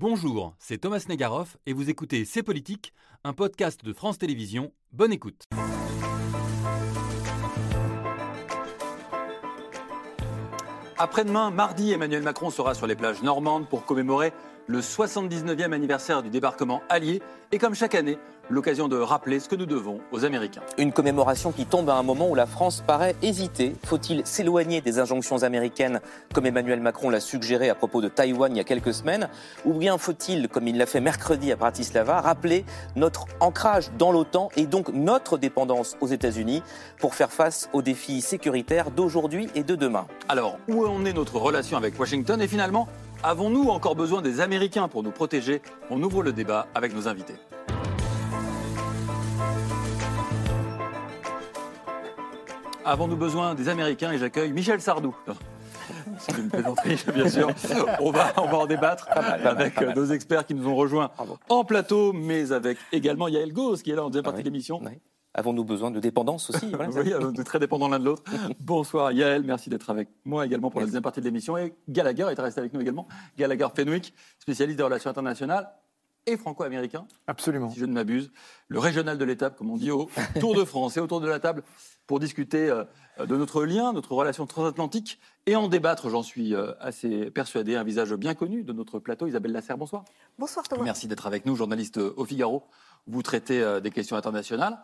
Bonjour, c'est Thomas Negaroff et vous écoutez C'est Politique, un podcast de France Télévisions. Bonne écoute. Après-demain, mardi, Emmanuel Macron sera sur les plages normandes pour commémorer le 79e anniversaire du débarquement allié et comme chaque année, l'occasion de rappeler ce que nous devons aux Américains. Une commémoration qui tombe à un moment où la France paraît hésiter. Faut-il s'éloigner des injonctions américaines comme Emmanuel Macron l'a suggéré à propos de Taïwan il y a quelques semaines Ou bien faut-il, comme il l'a fait mercredi à Bratislava, rappeler notre ancrage dans l'OTAN et donc notre dépendance aux États-Unis pour faire face aux défis sécuritaires d'aujourd'hui et de demain? Alors, où en est notre relation avec Washington? Et finalement, Avons-nous encore besoin des Américains pour nous protéger? On ouvre le débat avec nos invités. Avons-nous besoin des Américains? Et j'accueille Michel Sardou. C'est une plaisanterie, bien sûr. On va, on va en débattre avec nos experts qui nous ont rejoints en plateau, mais avec également Yael Gauss qui est là en deuxième partie de l'émission. Avons-nous besoin de dépendance aussi? Oui, on est très dépendants l'un de l'autre. Bonsoir Yael, merci d'être avec moi également pour la deuxième partie de l'émission. Et Gallagher est resté avec nous également. Gallagher Fenwick, spécialiste des relations internationales et franco-américain. Absolument. Si je ne m'abuse. Le régional de l'étape, comme on dit, au Tour de France. Et autour de la table pour discuter euh, de notre lien, notre relation transatlantique et en débattre, j'en suis euh, assez persuadé, un visage bien connu de notre plateau. Isabelle Lasserre, bonsoir. Bonsoir Thomas. Merci d'être avec nous, journaliste au Figaro. Vous traitez euh, des questions internationales.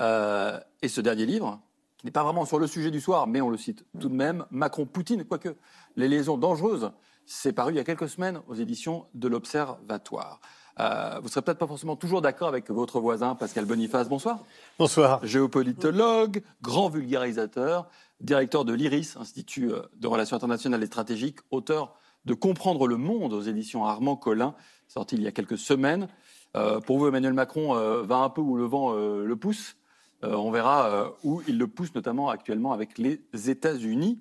Euh, et ce dernier livre, qui n'est pas vraiment sur le sujet du soir, mais on le cite tout de même, Macron-Poutine, quoique les liaisons dangereuses, c'est paru il y a quelques semaines aux éditions de l'Observatoire. Euh, vous ne serez peut-être pas forcément toujours d'accord avec votre voisin Pascal Boniface. Bonsoir. Bonsoir. Géopolitologue, grand vulgarisateur, directeur de l'IRIS, Institut de Relations internationales et stratégiques, auteur de Comprendre le monde aux éditions Armand Collin, sorti il y a quelques semaines. Euh, pour vous, Emmanuel Macron euh, va un peu où le vent euh, le pousse. On verra où il le pousse, notamment actuellement avec les États-Unis.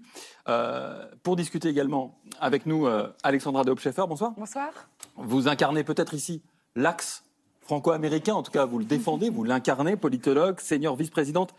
pour discuter également avec nous, Alexandra de bonsoir. Bonsoir. Vous incarnez peut-être ici l'axe franco-américain, en tout cas vous le défendez, vous l'incarnez, politologue, senior vice-présidente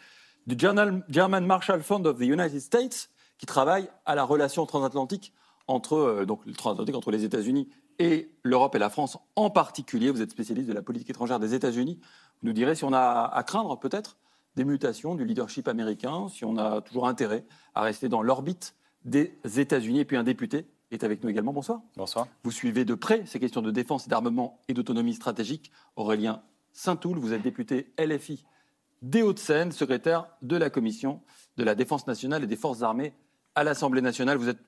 du German Marshall Fund of the United States, qui travaille à la relation transatlantique entre, donc, transatlantique entre les États-Unis et l'Europe et la France en particulier. Vous êtes spécialiste de la politique étrangère des États-Unis. Vous nous direz si on a à craindre peut-être des mutations du leadership américain, si on a toujours intérêt à rester dans l'orbite des États-Unis. Et puis un député est avec nous également. Bonsoir. Bonsoir. Vous suivez de près ces questions de défense et d'armement et d'autonomie stratégique. Aurélien Saint-Toul, vous êtes député LFI des Hauts-de-Seine, secrétaire de la Commission de la Défense nationale et des Forces armées à l'Assemblée nationale. Vous êtes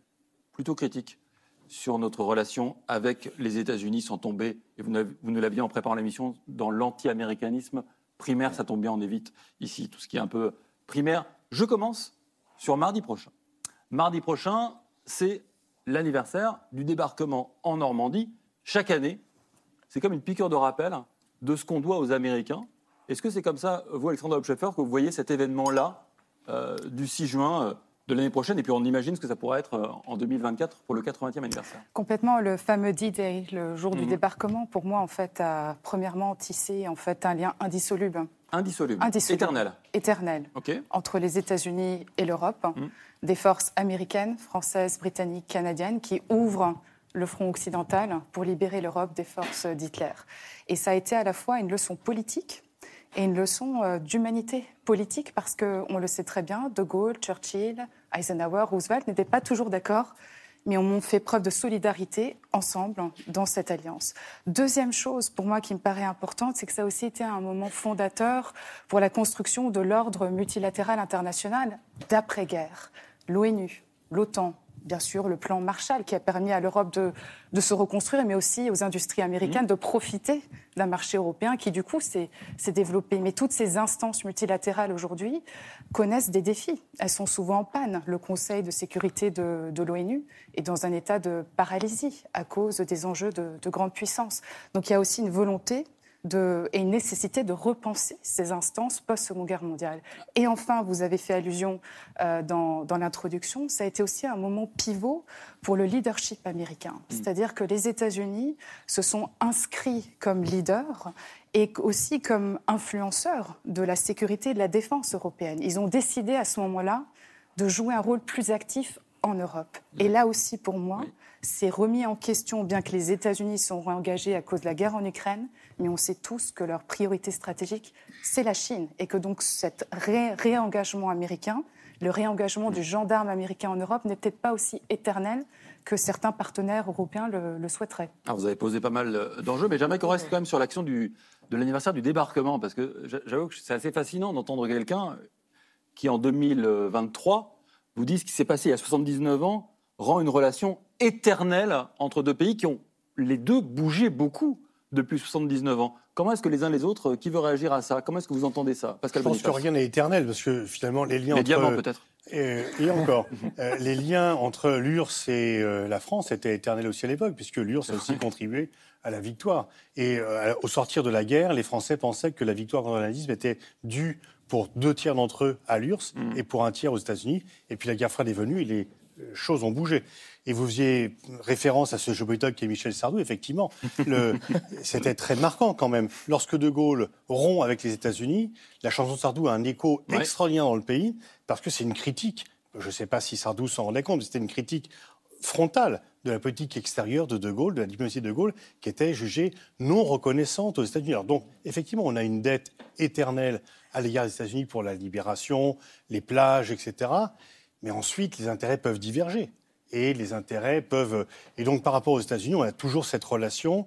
plutôt critique sur notre relation avec les États-Unis sont tombés, et vous, nous l'aviez en préparant l'émission, dans l'anti-américanisme primaire. Ça tombe bien, on évite ici tout ce qui est un peu primaire. Je commence sur mardi prochain. Mardi prochain, c'est l'anniversaire du débarquement en Normandie. Chaque année, c'est comme une piqûre de rappel de ce qu'on doit aux Américains. Est-ce que c'est comme ça, vous, Alexandre Hopscheffer, que vous voyez cet événement-là euh, du 6 juin euh, de l'année prochaine. Et puis on imagine ce que ça pourrait être euh, en 2024 pour le 80e anniversaire. Complètement. Le fameux D-Day, le jour du mhm. débarquement, pour moi, en fait, a premièrement tissé en fait, un lien indissoluble. Indissoluble. indissoluble. Éternel. Éternel. Entre les États-Unis et l'Europe. Mhm. Des forces américaines, françaises, britanniques, canadiennes qui ouvrent le front occidental pour libérer l'Europe des forces d'Hitler. Et ça a été à la fois une leçon politique et une leçon euh, d'humanité politique parce qu'on le sait très bien, De Gaulle, Churchill, Eisenhower, Roosevelt n'étaient pas toujours d'accord, mais on fait preuve de solidarité ensemble dans cette alliance. Deuxième chose pour moi qui me paraît importante, c'est que ça a aussi été un moment fondateur pour la construction de l'ordre multilatéral international d'après-guerre. L'ONU, l'OTAN, bien sûr, le plan Marshall qui a permis à l'Europe de, se reconstruire, mais aussi aux industries américaines de profiter d'un marché européen qui, du coup, s'est développé. Mais toutes ces instances multilatérales aujourd'hui connaissent des défis. Elles sont souvent en panne. Le Conseil de sécurité de, l'ONU est dans un état de paralysie à cause des enjeux de, de grande puissance. Donc il y a aussi une volonté et une nécessité de repenser ces instances post-Seconde Guerre mondiale. Et enfin, vous avez fait allusion euh, dans, l'introduction, ça a été aussi un moment pivot pour le leadership américain. Mm. C'est-à-dire que les États-Unis se sont inscrits comme leaders et aussi comme influenceurs de la sécurité et de la défense européenne. Ils ont décidé à ce moment-là de jouer un rôle plus actif en Europe. Et là aussi, pour moi, c'est remis en question, bien que les États-Unis sont réengagés à cause de la guerre en Ukraine, mais on sait tous que leur priorité stratégique, c'est la Chine, et que donc cet réengagement américain, le réengagement du gendarme américain en Europe n'est peut-être pas aussi éternel que certains partenaires européens le, souhaiteraient. Ah, vous avez posé pas mal euh, d'enjeux, mais j'aimerais qu'on reste quand même sur l'action de l'anniversaire du débarquement, parce que j'avoue que c'est assez fascinant d'entendre quelqu'un qui, en 2023, vous dit ce qui s'est passé il y a 79 ans rend une relation éternelle entre deux pays qui ont les deux bougé beaucoup depuis 79 ans. Comment est-ce que les uns les autres, qui veut réagir à ça? Comment est-ce que vous entendez ça? Pascal Je pense que rien n'est éternel, parce que finalement, les liens les diamants, peut-être et, encore, euh, les liens entre l'URSS et euh, la France étaient éternels aussi à l'époque, puisque l'URSS a aussi contribué à la victoire. Et euh, au sortir de la guerre, les Français pensaient que la victoire contre le nazisme était due pour deux tiers d'entre eux à l'URSS mm. et pour un tiers aux États-Unis. Et puis la guerre froide est venue et les choses ont bougé. Et vous faisiez référence à ce jeu qui est Michel Sardou. Effectivement, c'était très marquant quand même. Lorsque De Gaulle rompt avec les États-Unis, la chanson de Sardou a un écho extraordinaire dans le pays parce que c'est une critique. Je ne sais pas si Sardou s'en rendait compte, mais c'était une critique frontale de la politique extérieure de De Gaulle, de la diplomatie de De Gaulle, qui était jugée non reconnaissante aux États-Unis. Donc, effectivement, on a une dette éternelle à l'égard des États-Unis pour la libération, les plages, etc. Mais ensuite, les intérêts peuvent diverger. Et les intérêts peuvent. Et donc, par rapport aux États-Unis, on a toujours cette relation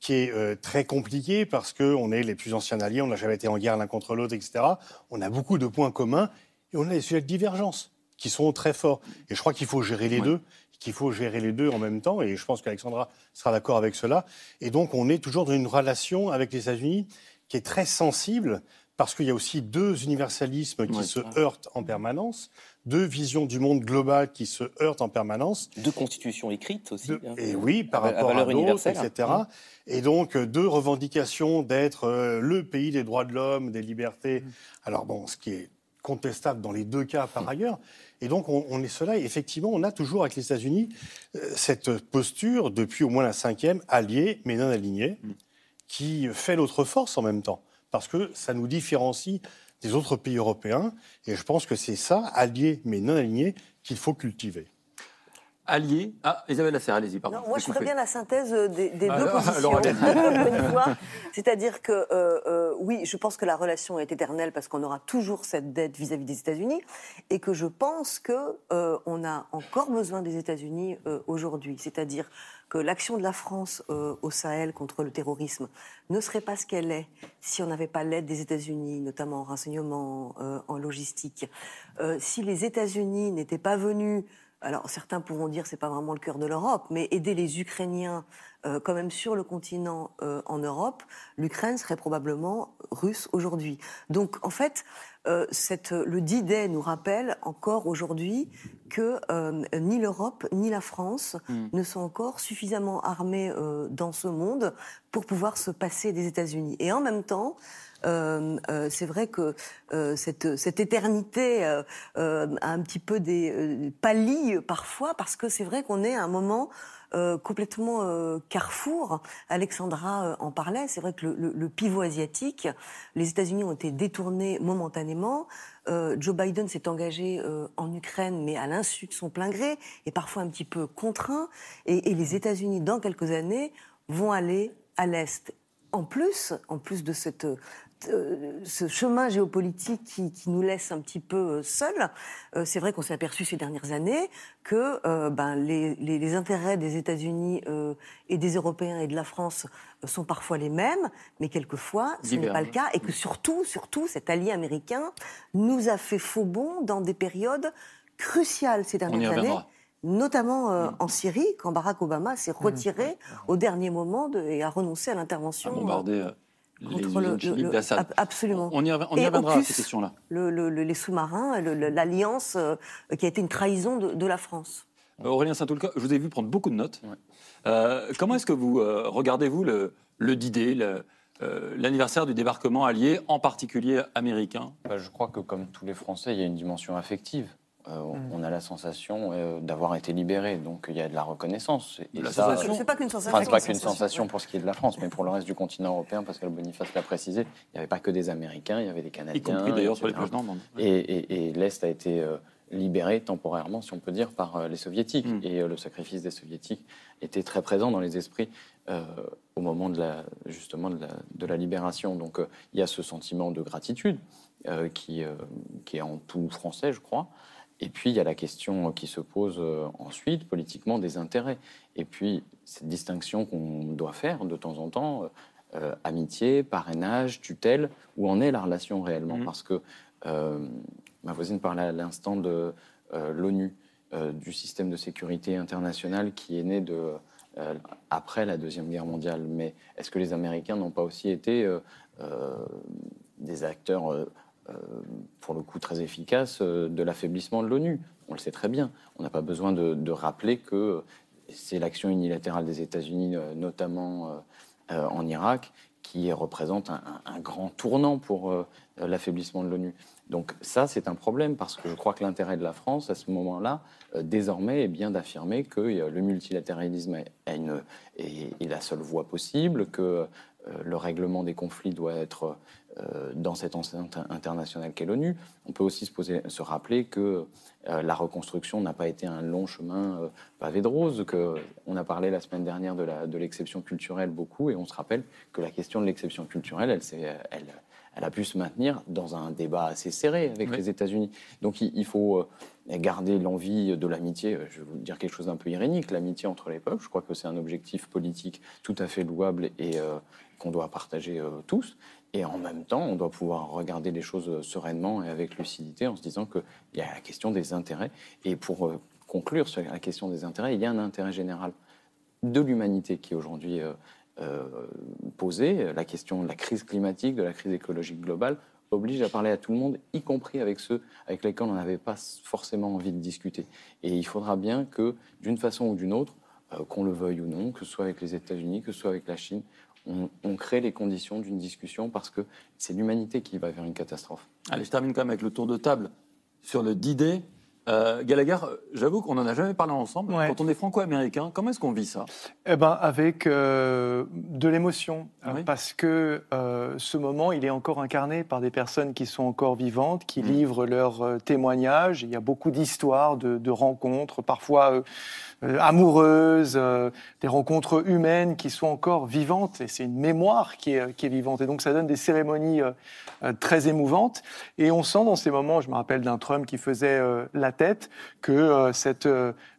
qui est euh, très compliquée parce qu'on est les plus anciens alliés, on n'a jamais été en guerre l'un contre l'autre, etc. On a beaucoup de points communs et on a des sujets de divergence qui sont très forts. Et je crois qu'il faut gérer les deux, qu'il faut gérer les deux en même temps. Et je pense qu'Alexandra sera d'accord avec cela. Et donc, on est toujours dans une relation avec les États-Unis qui est très sensible parce qu'il y a aussi deux universalismes qui se heurtent en permanence deux visions du monde global qui se heurtent en permanence. Deux constitutions écrites aussi. Hein. et oui, par rapport à, d'autres, etc. Mmh. Et donc, euh, deux revendications d'être euh, le pays des droits de l'homme, des libertés. Mmh. Alors bon, ce qui est contestable dans les deux cas par mmh. ailleurs. Et donc, on, est cela. Et effectivement, on a toujours avec les États-Unis euh, cette posture, depuis au moins la cinquième, alliée mais non alignée, qui fait notre force en même temps. Parce que ça nous différencie des autres pays européens. Et je pense que c'est ça, allié mais non aligné, qu'il faut cultiver. Allié? Ah, Isabelle Lasserre, allez-y, pardon. moi, je ferais bien la synthèse euh, des, des ah, deux positions. C'est-à-dire que, euh, euh, oui, je pense que la relation est éternelle parce qu'on aura toujours cette dette vis-à-vis des États-Unis et que je pense qu'on on a encore besoin des États-Unis aujourd'hui. C'est-à-dire que l'action de la France euh, au Sahel contre le terrorisme ne serait pas ce qu'elle est si on n'avait pas l'aide des États-Unis, notamment en renseignement, euh, en logistique. Euh, si les États-Unis n'étaient pas venus alors certains pourront dire c'est pas vraiment le cœur de l'Europe, mais aider les Ukrainiens quand même sur le continent en Europe, l'Ukraine serait probablement russe aujourd'hui. Donc en fait, euh, cette, le D-Day nous rappelle encore aujourd'hui que euh, ni l'Europe ni la France hmm. ne sont encore suffisamment armées euh, dans ce monde pour pouvoir se passer des États-Unis. Et en même temps, c'est vrai que cette, cette, éternité a un petit peu des pâlit parfois parce que c'est vrai qu'on est à un moment euh, complètement euh, carrefour. Alexandra euh, en parlait. C'est vrai que le, pivot asiatique, les États-Unis ont été détournés momentanément. Joe Biden s'est engagé en Ukraine, mais à l'insu de son plein gré et parfois un petit peu contraint. Et, et les États-Unis, dans quelques années, vont aller à l'est. En plus, en plus de cette euh, ce chemin géopolitique qui, nous laisse un petit peu euh, seuls, euh, c'est vrai qu'on s'est aperçu ces dernières années que ben, les, intérêts des États-Unis et des Européens et de la France sont parfois les mêmes, mais quelquefois ce n'est pas le cas, et que surtout, surtout, cet allié américain nous a fait faux bond dans des périodes cruciales ces dernières années notamment mm. en Syrie, quand Barack Obama s'est retiré mm. au dernier moment et a renoncé à l'intervention les Absolument. On y, reviendra à ces questions-là. les sous-marins, l'alliance euh, qui a été une trahison de, la France. Euh, Aurélien Saint-Oulka, je vous ai vu prendre beaucoup de notes. Euh, comment est-ce que vous regardez-vous le, le D-Day, l'anniversaire du débarquement allié, en particulier américain? Bah, Je crois que comme tous les Français, il y a une dimension affective. Euh, mm. on a la sensation euh, d'avoir été libéré. Donc il y a de la reconnaissance. Et la sensation C'est pas qu'une sensation. Enfin, pas qu'une sensation pour ce qui est de la France, mais pour le reste du continent européen, parce que Boniface l'a précisé, il n'y avait pas que des Américains, il y avait des Canadiens. Y compris d'ailleurs sur les plages Et, et, l'Est a été euh, libérés temporairement, si on peut dire, par les soviétiques. Mm. Et le sacrifice des soviétiques était très présent dans les esprits au moment de la, justement de la, de la libération. Donc il y a ce sentiment de gratitude qui, qui est en tout français, je crois. Et puis, il y a la question qui se pose ensuite, politiquement, des intérêts. Et puis, cette distinction qu'on doit faire de temps en temps, euh, amitié, parrainage, tutelle, où en est la relation réellement mhm. Parce que euh, ma voisine parlait à l'instant de euh, l'ONU, du système de sécurité international qui est né de, après la Deuxième Guerre mondiale. Mais est-ce que les Américains n'ont pas aussi été des acteurs pour le coup très efficaces de l'affaiblissement de l'ONU. On le sait très bien. On n'a pas besoin de, rappeler que c'est l'action unilatérale des États-Unis, notamment euh, en Irak, qui représente un, grand tournant pour euh, l'affaiblissement de l'ONU. Donc ça, c'est un problème parce que je crois que l'intérêt de la France à ce moment-là, euh, désormais, est bien d'affirmer que le multilatéralisme est, la seule voie possible, le règlement des conflits doit être euh, dans cette enceinte internationale qu'est l'ONU. On peut aussi se, poser, se rappeler que euh, la reconstruction n'a pas été un long chemin euh, pavé de roses, que on a parlé la semaine dernière de l'exception de culturelle beaucoup, et on se rappelle que la question de l'exception culturelle, elle, elle, elle, a pu se maintenir dans un débat assez serré avec les États-Unis. Donc il, faut garder l'envie de l'amitié. Je vais vous dire quelque chose d'un peu irénique, l'amitié entre les peuples. Je crois que c'est un objectif politique tout à fait louable et qu'on doit partager tous. Et en même temps, on doit pouvoir regarder les choses sereinement et avec lucidité en se disant qu'il y a la question des intérêts. Et pour euh, conclure sur la question des intérêts, il y a un intérêt général de l'humanité qui est aujourd'hui euh, euh. La question de la crise climatique, de la crise écologique globale, oblige à parler à tout le monde, y compris avec ceux avec lesquels on n'avait pas forcément envie de discuter. Et il faudra bien que, d'une façon ou d'une autre, qu'on le veuille ou non, que ce soit avec les États-Unis, que ce soit avec la Chine, on, crée les conditions d'une discussion parce que c'est l'humanité qui va vers une catastrophe. Allez, je termine quand même avec le tour de table sur le d euh, Gallagher, j'avoue qu'on n'en a jamais parlé ensemble. Quand on est franco-américain, comment est-ce qu'on vit ça? Eh ben, avec euh, de l'émotion, ah parce que euh, ce moment, il est encore incarné par des personnes qui sont encore vivantes, qui mmh. livrent leurs témoignages. Il y a beaucoup d'histoires, de, de, rencontres, parfois euh, amoureuses, euh, des rencontres humaines qui sont encore vivantes. Et c'est une mémoire qui est, qui est, vivante. Et donc ça donne des cérémonies euh, très émouvantes. Et on sent dans ces moments, je me rappelle d'un Trump qui faisait la tête, que cette,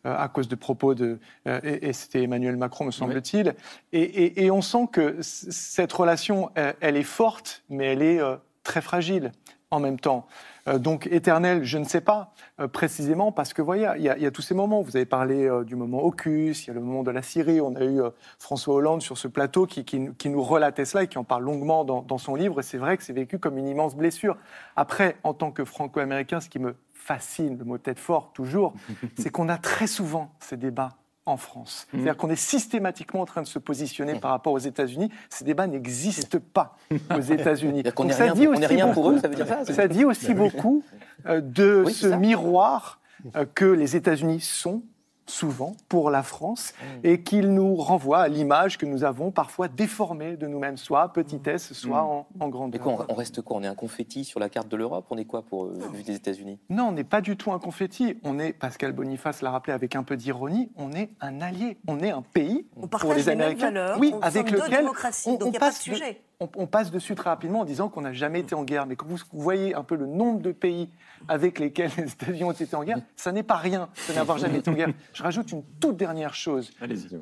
à cause de propos de, et, c'était Emmanuel Macron, me semble-t-il, et, et, et, on sent que cette relation, elle est forte, mais elle est très fragile en même temps. Euh, donc éternel, je ne sais pas euh, précisément parce que voyez, il y, a, tous ces moments. Vous avez parlé euh, du moment Ocus, il y a le moment de la Syrie. On a eu François Hollande sur ce plateau qui, nous relatait cela et qui en parle longuement dans, son livre. Et c'est vrai que c'est vécu comme une immense blessure. Après, en tant que franco-américain, ce qui me fascine, le mot tête fort toujours, c'est qu'on a très souvent ces débats en France. Mmh. C'est-à-dire qu'on est systématiquement en train de se positionner mmh. par rapport aux États-Unis. Ces débats n'existent pas aux États-Unis. ça dit aussi rien pour eux, ça veut dire ça Ça dit aussi beaucoup euh, de ce miroir euh, que les États-Unis sont souvent pour la France mm. et qu'il nous renvoie à l'image que nous avons parfois déformée de nous-mêmes, soit petitesse, soit mm. en, en, grandeur. Mais quoi, on reste quoi? On est un confetti sur la carte de l'Europe? On est quoi pour euh, vue des États-Unis? Non, on n'est pas du tout un confetti. On est, Pascal Boniface l'a rappelé avec un peu d'ironie, on est un allié. On est un pays on pour les, Américains. oui, avec lequel on, on passe. sujet on, passe dessus très rapidement en disant qu'on n'a jamais été en guerre. Mais quand vous voyez un peu le nombre de pays avec lesquels les États-Unis ont été en guerre, ça n'est pas rien de n'avoir jamais été en guerre. Je rajoute une toute dernière chose.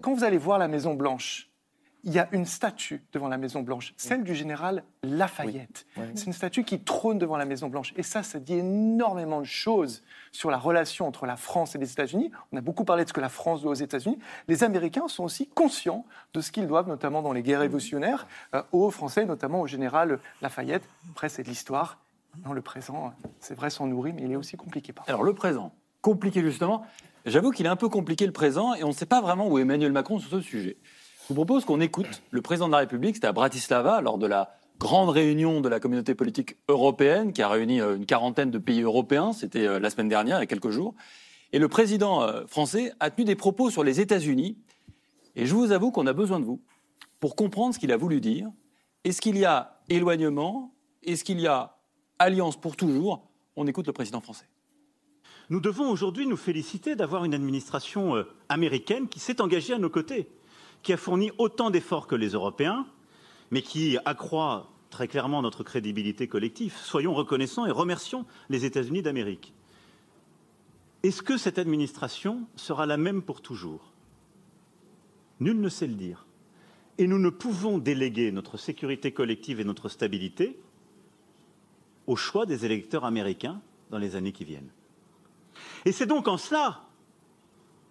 Quand vous allez voir la Maison Blanche, il y a une statue devant la Maison Blanche, celle du général Lafayette. C'est une statue qui trône devant la Maison Blanche. Et ça, ça dit énormément de choses sur la relation entre la France et les États-Unis. On a beaucoup parlé de ce que la France doit aux États-Unis. Les Américains sont aussi conscients de ce qu'ils doivent, notamment dans les guerres révolutionnaires, euh, aux Français, notamment au général Lafayette. Après, c'est de l'histoire. Dans le présent, c'est vrai, s'en nourrit, mais il est aussi compliqué. Parfois. Alors, le présent, compliqué justement. J'avoue qu'il est un peu compliqué le présent et on ne sait pas vraiment où est Emmanuel Macron sur ce sujet. Je vous propose qu'on écoute le président de la République, c'était à Bratislava, lors de la grande réunion de la communauté politique européenne qui a réuni euh, une quarantaine de pays européens, c'était euh, la semaine dernière, il y a quelques jours. Et le président euh, français a tenu des propos sur les États-Unis. Et je vous avoue qu'on a besoin de vous pour comprendre ce qu'il a voulu dire. Est-ce qu'il y a éloignement? Est-ce qu'il y a alliance pour toujours? On écoute le président français. Nous devons aujourd'hui nous féliciter d'avoir une administration américaine qui s'est engagée à nos côtés, qui a fourni autant d'efforts que les Européens, mais qui accroît très clairement notre crédibilité collective. Soyons reconnaissants et remercions les États-Unis d'Amérique. Est-ce que cette administration sera la même pour toujours? Nul ne sait le dire. Et nous ne pouvons déléguer notre sécurité collective et notre stabilité au choix des électeurs américains dans les années qui viennent. Et c'est donc en cela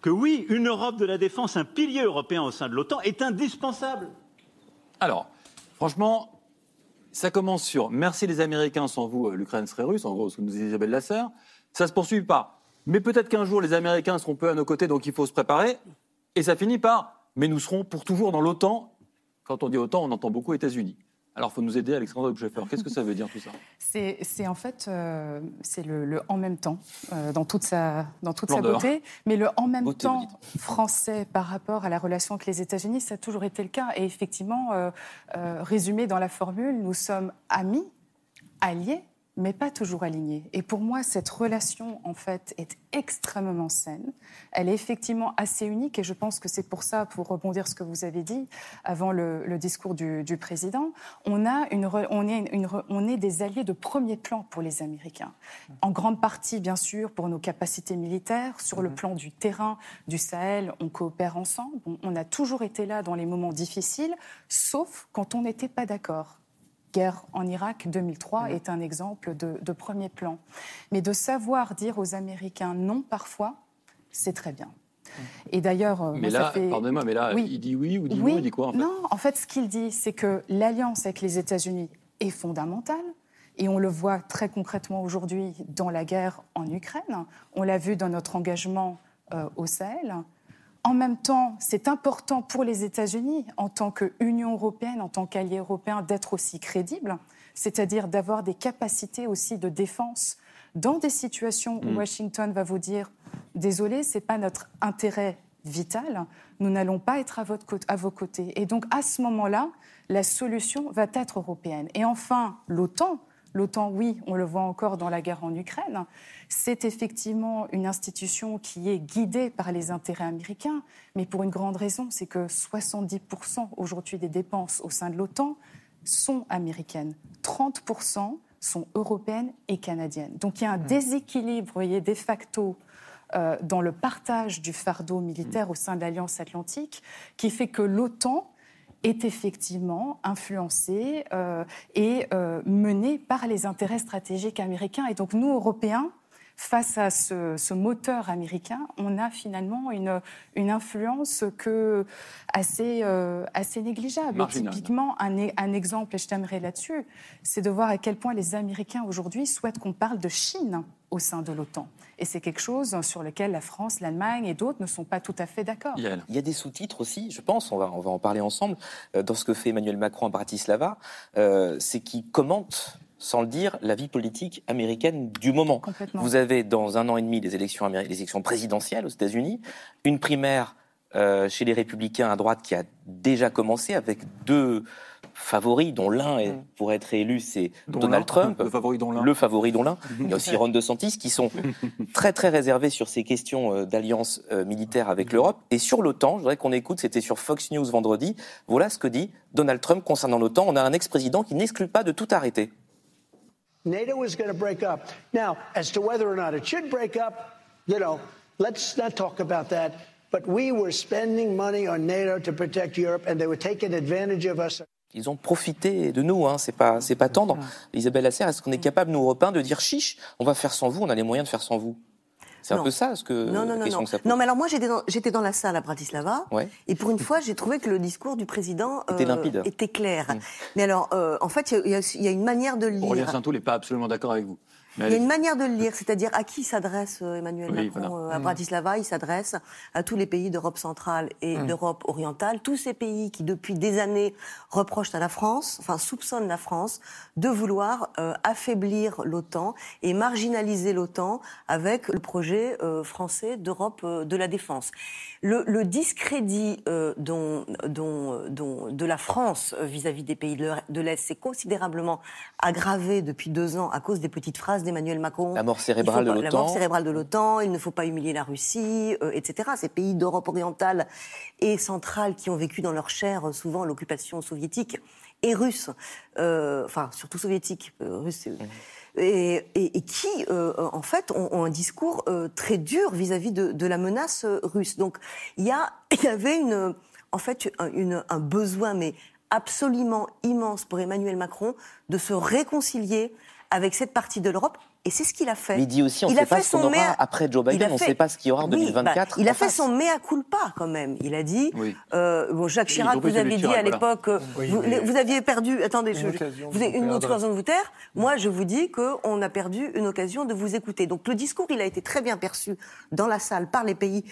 que oui, une Europe de la défense, un pilier européen au sein de l'OTAN est indispensable. Alors, franchement, ça commence sur merci les Américains, sans vous, euh, l'Ukraine serait russe, en gros, ce que nous disait Isabelle Lasserre. Ça se poursuit par mais peut-être qu'un jour les Américains seront peu à nos côtés, donc il faut se préparer. Et ça finit par mais nous serons pour toujours dans l'OTAN. Quand on dit OTAN, on entend beaucoup États-Unis. Alors, il faut nous aider, Alexandre Obscheffer. Qu'est-ce que ça veut dire tout ça? C'est en fait euh, c'est le, en même temps euh, dans toute sa dans toute sa beauté, mais le en même temps français par rapport à la relation avec les États-Unis, ça a toujours été le cas. Et effectivement, euh, résumé dans la formule, nous sommes amis, alliés, mais pas toujours alignés. Et pour moi, cette relation, en fait, est extrêmement saine. Elle est effectivement assez unique, et je pense que c'est pour ça, pour rebondir ce que vous avez dit avant le, discours du, président, on, a une, on, est une, on est des alliés de premier plan pour les Américains. En grande partie, bien sûr, pour nos capacités militaires, sur le mhm. plan du terrain, du Sahel, on coopère ensemble. on a toujours été là dans les moments difficiles, sauf quand on n'était pas d'accord guerre en Irak 2003 est un exemple de, premier plan. Mais de savoir dire aux Américains non parfois, c'est très bien. Et d'ailleurs, euh, mais là, pardonnez-moi, mais là, il dit oui ou dit non, il dit quoi en fait? Non, en fait, ce qu'il dit, c'est que l'alliance avec les États-Unis est fondamentale. Et on le voit très concrètement aujourd'hui dans la guerre en Ukraine. On l'a vu dans notre engagement euh, au Sahel. En même temps, c'est important pour les États-Unis, en tant qu'Union européenne, en tant qu'allié européen, d'être aussi crédible, c'est-à-dire d'avoir des capacités aussi de défense dans des situations où mm. Washington va vous dire désolé, ce n'est pas notre intérêt vital, nous n'allons pas être à, votre, à vos côtés. Et donc à ce moment-là, la solution va être européenne. Et enfin, l'OTAN, L'OTAN, oui, on le voit encore dans la guerre en Ukraine. C'est effectivement une institution qui est guidée par les intérêts américains, mais pour une grande raison, c'est que 70% aujourd'hui des dépenses au sein de l'OTAN sont américaines. 30% sont européennes et canadiennes. Donc il y a un mmh. déséquilibre, vous voyez, de facto euh, dans le partage du fardeau militaire au sein de l'Alliance atlantique qui fait que l'OTAN est effectivement influencé euh, et euh, mené par les intérêts stratégiques américains. Et donc nous, Européens, face à ce, moteur américain, on a finalement une, une influence que assez, euh, assez négligeable. Typiquement, un, un, exemple, et je t'aimerais là-dessus, c'est de voir à quel point les Américains aujourd'hui souhaitent qu'on parle de Chine au sein de l'OTAN. Et c'est quelque chose sur lequel la France, l'Allemagne et d'autres ne sont pas tout à fait d'accord. Il y a des sous-titres aussi, je pense, on va, on va en parler ensemble, euh, dans ce que fait Emmanuel Macron à Bratislava, euh, c'est qu'il commente sans le dire, la vie politique américaine du moment. Vous avez dans un an et demi les élections, les élections présidentielles aux États-Unis, une primaire euh, chez les républicains à droite qui a déjà commencé avec deux favoris, dont l'un mm. pour être élu, c'est Donald Trump, le favori dont l'un. Le favori dont l'un. Il y a aussi Ron DeSantis, qui sont très très réservés sur ces questions euh, d'alliance euh, militaire avec l'Europe. Et sur l'OTAN, je voudrais qu'on écoute, c'était sur Fox News vendredi, voilà ce que dit Donald Trump concernant l'OTAN. On a un ex-président qui n'exclut pas de tout arrêter. NATO is going to break up. Now, as to whether or not it should break up, you know, let's not talk about that. But we were spending money on NATO to protect Europe, and they were taking advantage of us. Ils ont profité de nous, hein. c'est pas, c'est pas tendre. Isabelle Lasserre, est-ce qu'on est capable, nous Européens, de dire chiche, on va faire sans vous, on a les moyens de faire sans vous? C'est un peu ça, ce que, non, non, non, non. non, mais alors moi, j'étais dans, j'étais dans la salle à Bratislava, et pour une fois, j'ai trouvé que le discours du président était, euh, limpide. était clair. Mm. Mais alors, euh, en fait, il y, y, a une manière de le lire. Aurélien Saint-Toul n'est pas absolument d'accord avec vous. Il y a une manière de le lire, c'est-à-dire à qui s'adresse euh, Emmanuel Macron euh, à mm. Bratislava Il s'adresse à tous les pays d'Europe centrale et mm. d'Europe orientale, tous ces pays qui depuis des années reprochent à la France, enfin soupçonnent la France de vouloir euh, affaiblir l'OTAN et marginaliser l'OTAN avec le projet français d'Europe de la défense. Le, discrédit euh, dont, dont, dont, de la France vis-à-vis des pays de l'Est s'est considérablement aggravé depuis deux ans à cause des petites phrases d'Emmanuel Macron. La mort cérébrale de l'OTAN. La mort cérébrale de l'OTAN, il ne faut pas humilier la Russie, etc. Ces pays d'Europe orientale et centrale qui ont vécu dans leur chair souvent l'occupation soviétique et russe, enfin surtout soviétique, russe. Mmh et, et, qui, euh, en fait, ont, un discours euh, très dur vis-à-vis de, de, la menace euh, russe. Donc, il y, y avait une, en fait une, un besoin, mais absolument immense pour Emmanuel Macron de se réconcilier avec cette partie de l'Europe et c'est ce qu'il a fait. il dit aussi, on ne sait pas ce qu'on aura après Joe Biden, on ne sait pas ce qu'il y aura en 2024. Bah, il a fait son mea culpa quand même. Il a dit, euh, bon, Jacques Chirac, vous aviez dit à l'époque, euh, vous, aviez perdu, attendez, je, vous avez une autre occasion de vous taire. Moi, je vous dis qu'on a perdu une occasion de vous écouter. Donc le discours, il a été très bien perçu dans la salle par les pays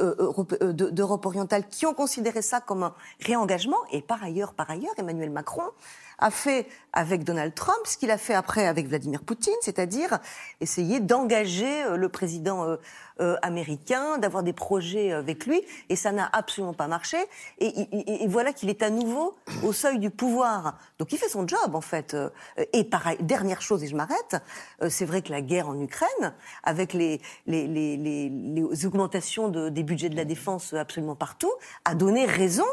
euh, d'Europe orientale qui ont considéré ça comme un réengagement. Et par ailleurs, par ailleurs, Emmanuel Macron a fait avec Donald Trump ce qu'il a fait après avec Vladimir Poutine, c'est-à-dire essayer d'engager euh, le président euh, euh, américain, d'avoir des projets avec lui, et ça n'a absolument pas marché. Et, voilà qu'il est à nouveau au seuil du pouvoir. Donc il fait son job en fait. Et pareil, dernière chose, et je m'arrête, c'est vrai que la guerre en Ukraine, avec les, augmentations de, des budgets de la défense absolument partout, a donné raison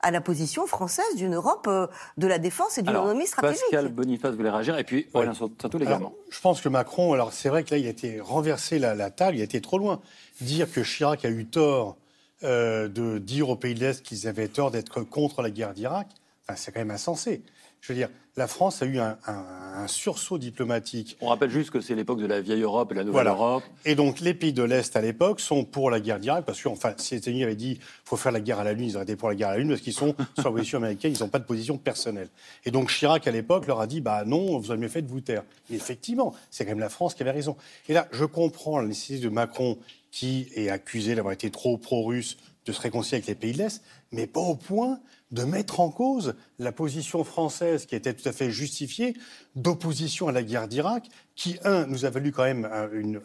à la position française d'une Europe euh, de la défense et d'une autonomie stratégique. Pascal Boniface voulait réagir, et puis Aurélien Saint-Toul également. je pense que Macron, alors c'est vrai que là, il a été renversé la, table, il a été trop loin. Dire que Chirac a eu tort euh, de dire aux pays de l'Est qu'ils avaient tort d'être contre la guerre d'Irak, enfin, c'est quand même insensé. Je veux dire, la France a eu un, sursaut diplomatique. On rappelle juste que c'est l'époque de la vieille Europe et la nouvelle Europe. Et donc les pays de l'Est à l'époque sont pour la guerre d'Irak, parce que enfin, si les États-Unis avaient dit qu'il faut faire la guerre à la Lune, ils auraient été pour la guerre à la Lune, parce qu'ils sont sur la position américaine, ils n'ont pas de position personnelle. Et donc Chirac à l'époque leur a dit bah non, vous avez mieux fait de vous taire. Et effectivement, c'est quand même la France qui avait raison. Et là, je comprends la nécessité de Macron qui est accusé d'avoir été trop pro-russe de se réconcilier avec les pays de l'Est, mais pas au point de mettre en cause la position française qui était tout à fait justifiée d'opposition à la guerre d'Irak, qui, un, nous a valu quand même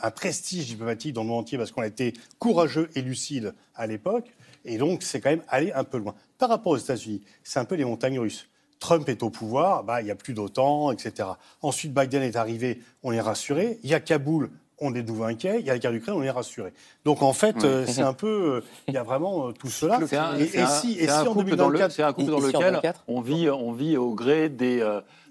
un, prestige diplomatique dans le monde entier parce qu'on a été courageux et lucide à l'époque, et donc c'est quand même aller un peu loin. Par rapport aux États-Unis, c'est un peu les montagnes russes. Trump est au pouvoir, bah, il n'y a plus d'OTAN, etc. Ensuite, Biden est arrivé, on est rassuré. Il y a Kaboul, on est de nouveau inquiet. Il y a la guerre d'Ukraine, on est rassuré. Donc en fait, euh, c'est un peu, euh, il y a vraiment euh, tout cela. et, si, et si en 2024, c'est un couple dans lequel on vit, on vit au gré des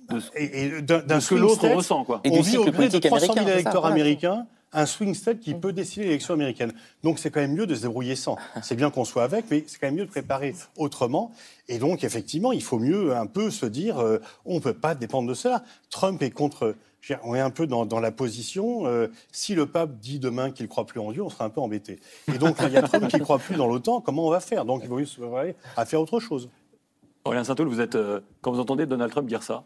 de, d'un ce que l'autre ressent. Quoi. on vit au gré de 300 000 électeurs américains un swing state qui peut décider l'élection américaine. Donc c'est quand même mieux de se débrouiller sans. C'est bien qu'on soit avec, mais c'est quand même mieux de préparer autrement. Et donc effectivement, il faut mieux un peu se dire, on ne peut pas dépendre de cela. Trump est contre on est un peu dans, la position, euh, si le pape dit demain qu'il ne croit plus en Dieu, on sera un peu embêté. Et donc, il y a Trump qui ne croit plus dans l'OTAN, comment on va faire? Donc, il faut se à faire autre chose. Aurélien Saint-Toul, vous êtes, euh, quand vous entendez Donald Trump dire ça,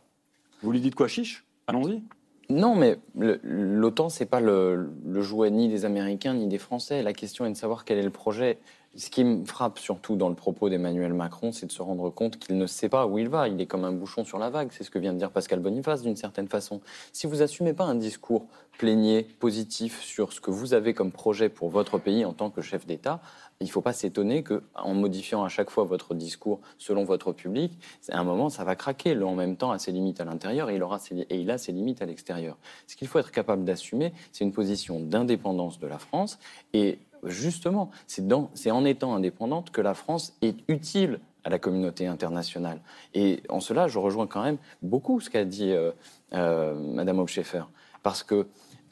vous lui dites quoi, chiche? Allons-y. Non, mais l'OTAN, ce n'est pas le, le, jouet ni des Américains ni des Français. La question est de savoir quel est le projet. Ce qui me frappe surtout dans le propos d'Emmanuel Macron, c'est de se rendre compte qu'il ne sait pas où il va. Il est comme un bouchon sur la vague. C'est ce que vient de dire Pascal Boniface d'une certaine façon. Si vous assumez pas un discours plénier, positif sur ce que vous avez comme projet pour votre pays en tant que chef d'État, il ne faut pas s'étonner qu'en modifiant à chaque fois votre discours selon votre public, à un moment, ça va craquer. Le en même temps a ses limites à l'intérieur et, il et il a ses limites à l'extérieur. Ce qu'il faut être capable d'assumer, c'est une position d'indépendance de la France et justement, c'est en étant indépendante que la France est utile à la communauté internationale. Et en cela, je rejoins quand même beaucoup ce qu'a dit euh, euh, Madame. Parce que,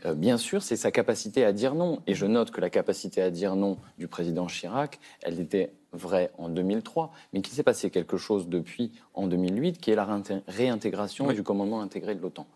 euh, bien sûr, c'est sa capacité à dire non. Et je note que la capacité à dire non du président Chirac, elle était vraie en 2003, mais qu'il s'est passé quelque chose depuis en 2008, qui est la réintégration du commandement intégré de l'OTAN.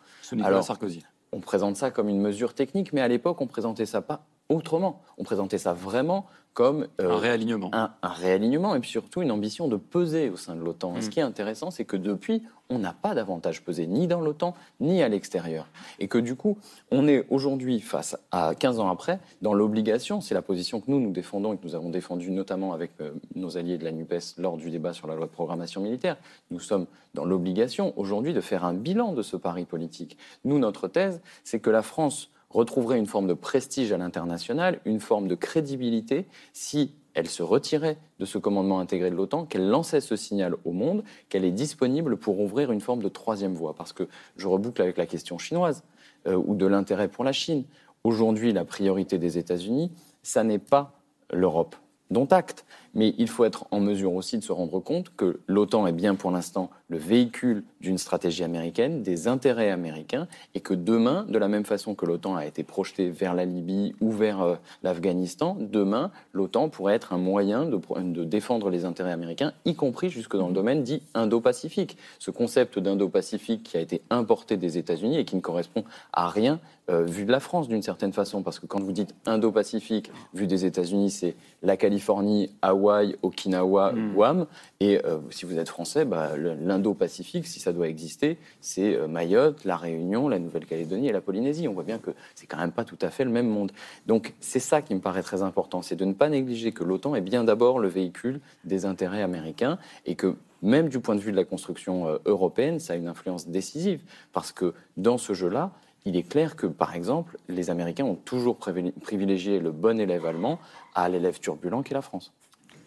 Alors, Sarkozy. On présente ça comme une mesure technique, mais à l'époque, on présentait ça pas autrement. On présentait ça vraiment comme euh, un réalignement. Un, réalignement et puis surtout une ambition de peser au sein de l'OTAN. Ce mm. qui est intéressant, c'est que depuis, on n'a pas davantage pesé ni dans l'OTAN ni à l'extérieur. Et que du coup, on est aujourd'hui, face à 15 ans après, dans l'obligation, c'est la position que nous, nous défendons et que nous avons défendue notamment avec euh, nos alliés de la NUPES lors du débat sur la loi de programmation militaire. Nous sommes dans l'obligation aujourd'hui de faire un bilan de ce pari politique. Nous, notre thèse, c'est que la France retrouverait une forme de prestige à l'international, une forme de crédibilité si elle se retirait de ce commandement intégré de l'OTAN, qu'elle lançait ce signal au monde, qu'elle est disponible pour ouvrir une forme de troisième voie. Parce que je reboucle avec la question chinoise euh, ou de l'intérêt pour la Chine. Aujourd'hui, la priorité des États-Unis, ça n'est pas l'Europe, dont acte. Mais il faut être en mesure aussi de se rendre compte que l'OTAN est bien pour l'instant le véhicule d'une stratégie américaine, des intérêts américains, et que demain, de la même façon que l'OTAN a été projetée vers la Libye ou vers euh, l'Afghanistan, demain, l'OTAN pourrait être un moyen de, de, défendre les intérêts américains, y compris jusque dans le domaine dit Indo-Pacifique. Ce concept d'Indo-Pacifique qui a été importé des États-Unis et qui ne correspond à rien euh, vu de la France d'une certaine façon, parce que quand vous dites Indo-Pacifique, vu des États-Unis, c'est la Californie, Hawaï, Okinawa, mm. Guam, et euh, si vous êtes français, bah, l'Indo-Pacifique, si ça doit exister, c'est euh, Mayotte, la Réunion, la Nouvelle-Calédonie et la Polynésie. On voit bien que c'est quand même pas tout à fait le même monde. Donc c'est ça qui me paraît très important, c'est de ne pas négliger que l'OTAN est bien d'abord le véhicule des intérêts américains et que même du point de vue de la construction européenne, ça a une influence décisive, parce que dans ce jeu-là, il est clair que, par exemple, les Américains ont toujours privilégié le bon élève allemand à l'élève turbulent qu'est la France.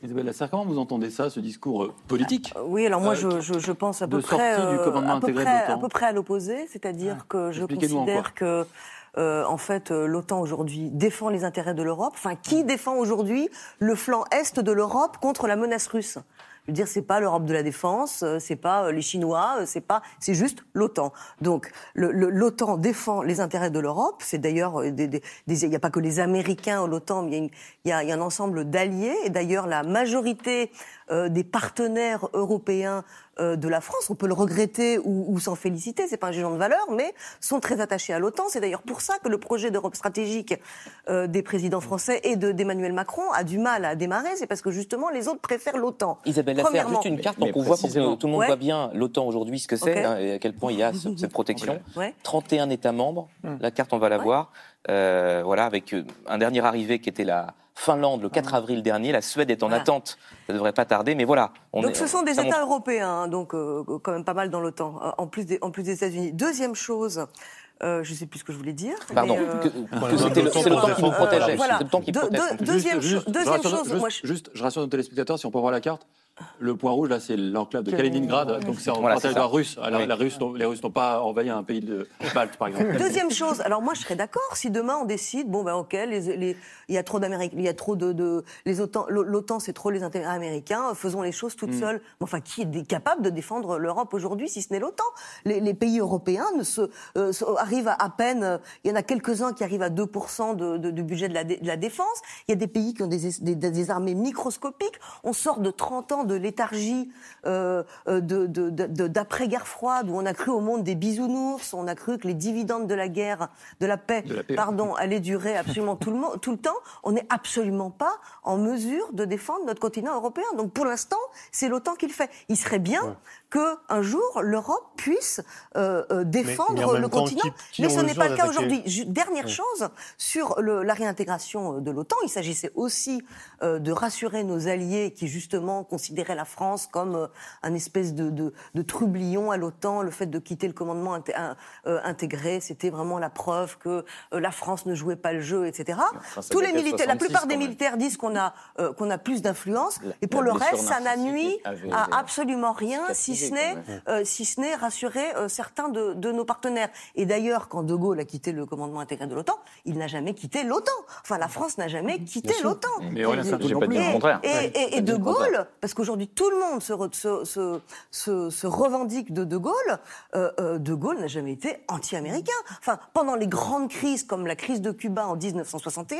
Isabelle Lasserre, comment vous entendez ça, ce discours euh, politique euh, Oui, alors moi, euh, je, pense à peu, près, à, peu près, à peu près à l'opposé, c'est-à-dire ah, que je considère que en fait, l'OTAN aujourd'hui défend les intérêts de l'Europe. Enfin, qui défend aujourd'hui le flanc est de l'Europe contre la menace russe je veux dire, c'est pas l'Europe de la défense, euh, c'est pas euh, les Chinois, euh, c'est pas, c'est juste l'OTAN. Donc, l'OTAN défend les intérêts de l'Europe. C'est d'ailleurs, il n'y a pas que les Américains l'OTAN, mais il y, a un ensemble d'alliés. Et d'ailleurs, la majorité des partenaires européens de la France. On peut le regretter ou, s'en féliciter, c'est pas un jugement de valeur, mais sont très attachés à l'OTAN. C'est d'ailleurs pour ça que le projet d'Europe stratégique euh, des présidents français et d'Emmanuel Macron a du mal à démarrer. C'est parce que justement les autres préfèrent l'OTAN. Isabelle Lasserre, juste une carte pour qu'on voit, pour que tout le monde voit bien l'OTAN aujourd'hui, ce que c'est hein, et à quel point il y a cette protection. 31 États membres, hum. la carte on va la voir. Euh, voilà, avec un dernier arrivé qui était la Finlande le 4 avril dernier. La Suède est en attente. Ça ne devrait pas tarder, mais voilà. donc ce sont des États européens, hein, donc euh, quand même pas mal dans l'OTAN, euh, en plus des, en plus des États-Unis. Deuxième chose. Euh, je ne sais plus ce que je voulais dire. Pardon, que, c'était le, temps qui nous protégeait. Voilà. Le temps qui deuxième, deuxième chose, moi, je... juste, je rassure nos téléspectateurs, si on peut voir la carte, le point rouge, là, c'est l'enclave de Kaliningrad, donc c'est en voilà, territoire russe. Alors, la Russe, les Russes n'ont pas envahi un pays de Balte, par exemple. Deuxième chose, alors moi, je serais d'accord si demain on décide, bon, ben ok, les, il y a trop d'Amérique, il y a trop de, de les OTAN, l'OTAN, c'est trop les intérêts américains, faisons les choses toutes mm. seules. Enfin, qui est capable de défendre l'Europe aujourd'hui, si ce n'est l'OTAN? Les, pays européens ne se, euh, arrivent à, à, peine, il y en a quelques-uns qui arrivent à 2% de, de, du budget de la, de la, défense. Il y a des pays qui ont des, des, des armées microscopiques. On sort de 30 ans de léthargie euh, euh d'après-guerre froide, où on a cru au monde des bisounours, on a cru que les dividendes de la guerre, de la paix, pardon, allaient durer absolument tout le, monde, tout le temps. On n'est absolument pas en mesure de défendre notre continent européen. Donc pour l'instant, c'est l'OTAN qui le fait. Il serait bien qu'un jour l'Europe puisse euh, euh, défendre le continent. mais ce n'est pas le cas aujourd'hui. Dernière chose sur le, la réintégration euh, de l'OTAN, il s'agissait aussi de rassurer nos alliés qui justement considéraient la France comme un espèce de, de, de trublion à l'OTAN. Le fait de quitter le commandement intégré, c'était vraiment la preuve que la France ne jouait pas le jeu, etc. Tous les militaires, la plupart des militaires disent qu'on a qu'on a plus d'influence, et pour le reste, ça n'a nuit à absolument rien, si ce n'est euh, si ce n'est rassurer euh, certains de, nos partenaires. Et d'ailleurs, quand De Gaulle a quitté le commandement intégré de l'OTAN, il n'a jamais quitté l'OTAN. Enfin, la France n'a jamais quitté l'OTAN. Mais rien, ça pas dit le contraire. Et, et, De Gaulle, parce qu'aujourd'hui tout le monde se, se, se, revendique de De Gaulle, euh, De Gaulle n'a jamais été anti-américain. Enfin, pendant les grandes crises comme la crise de Cuba en 1961,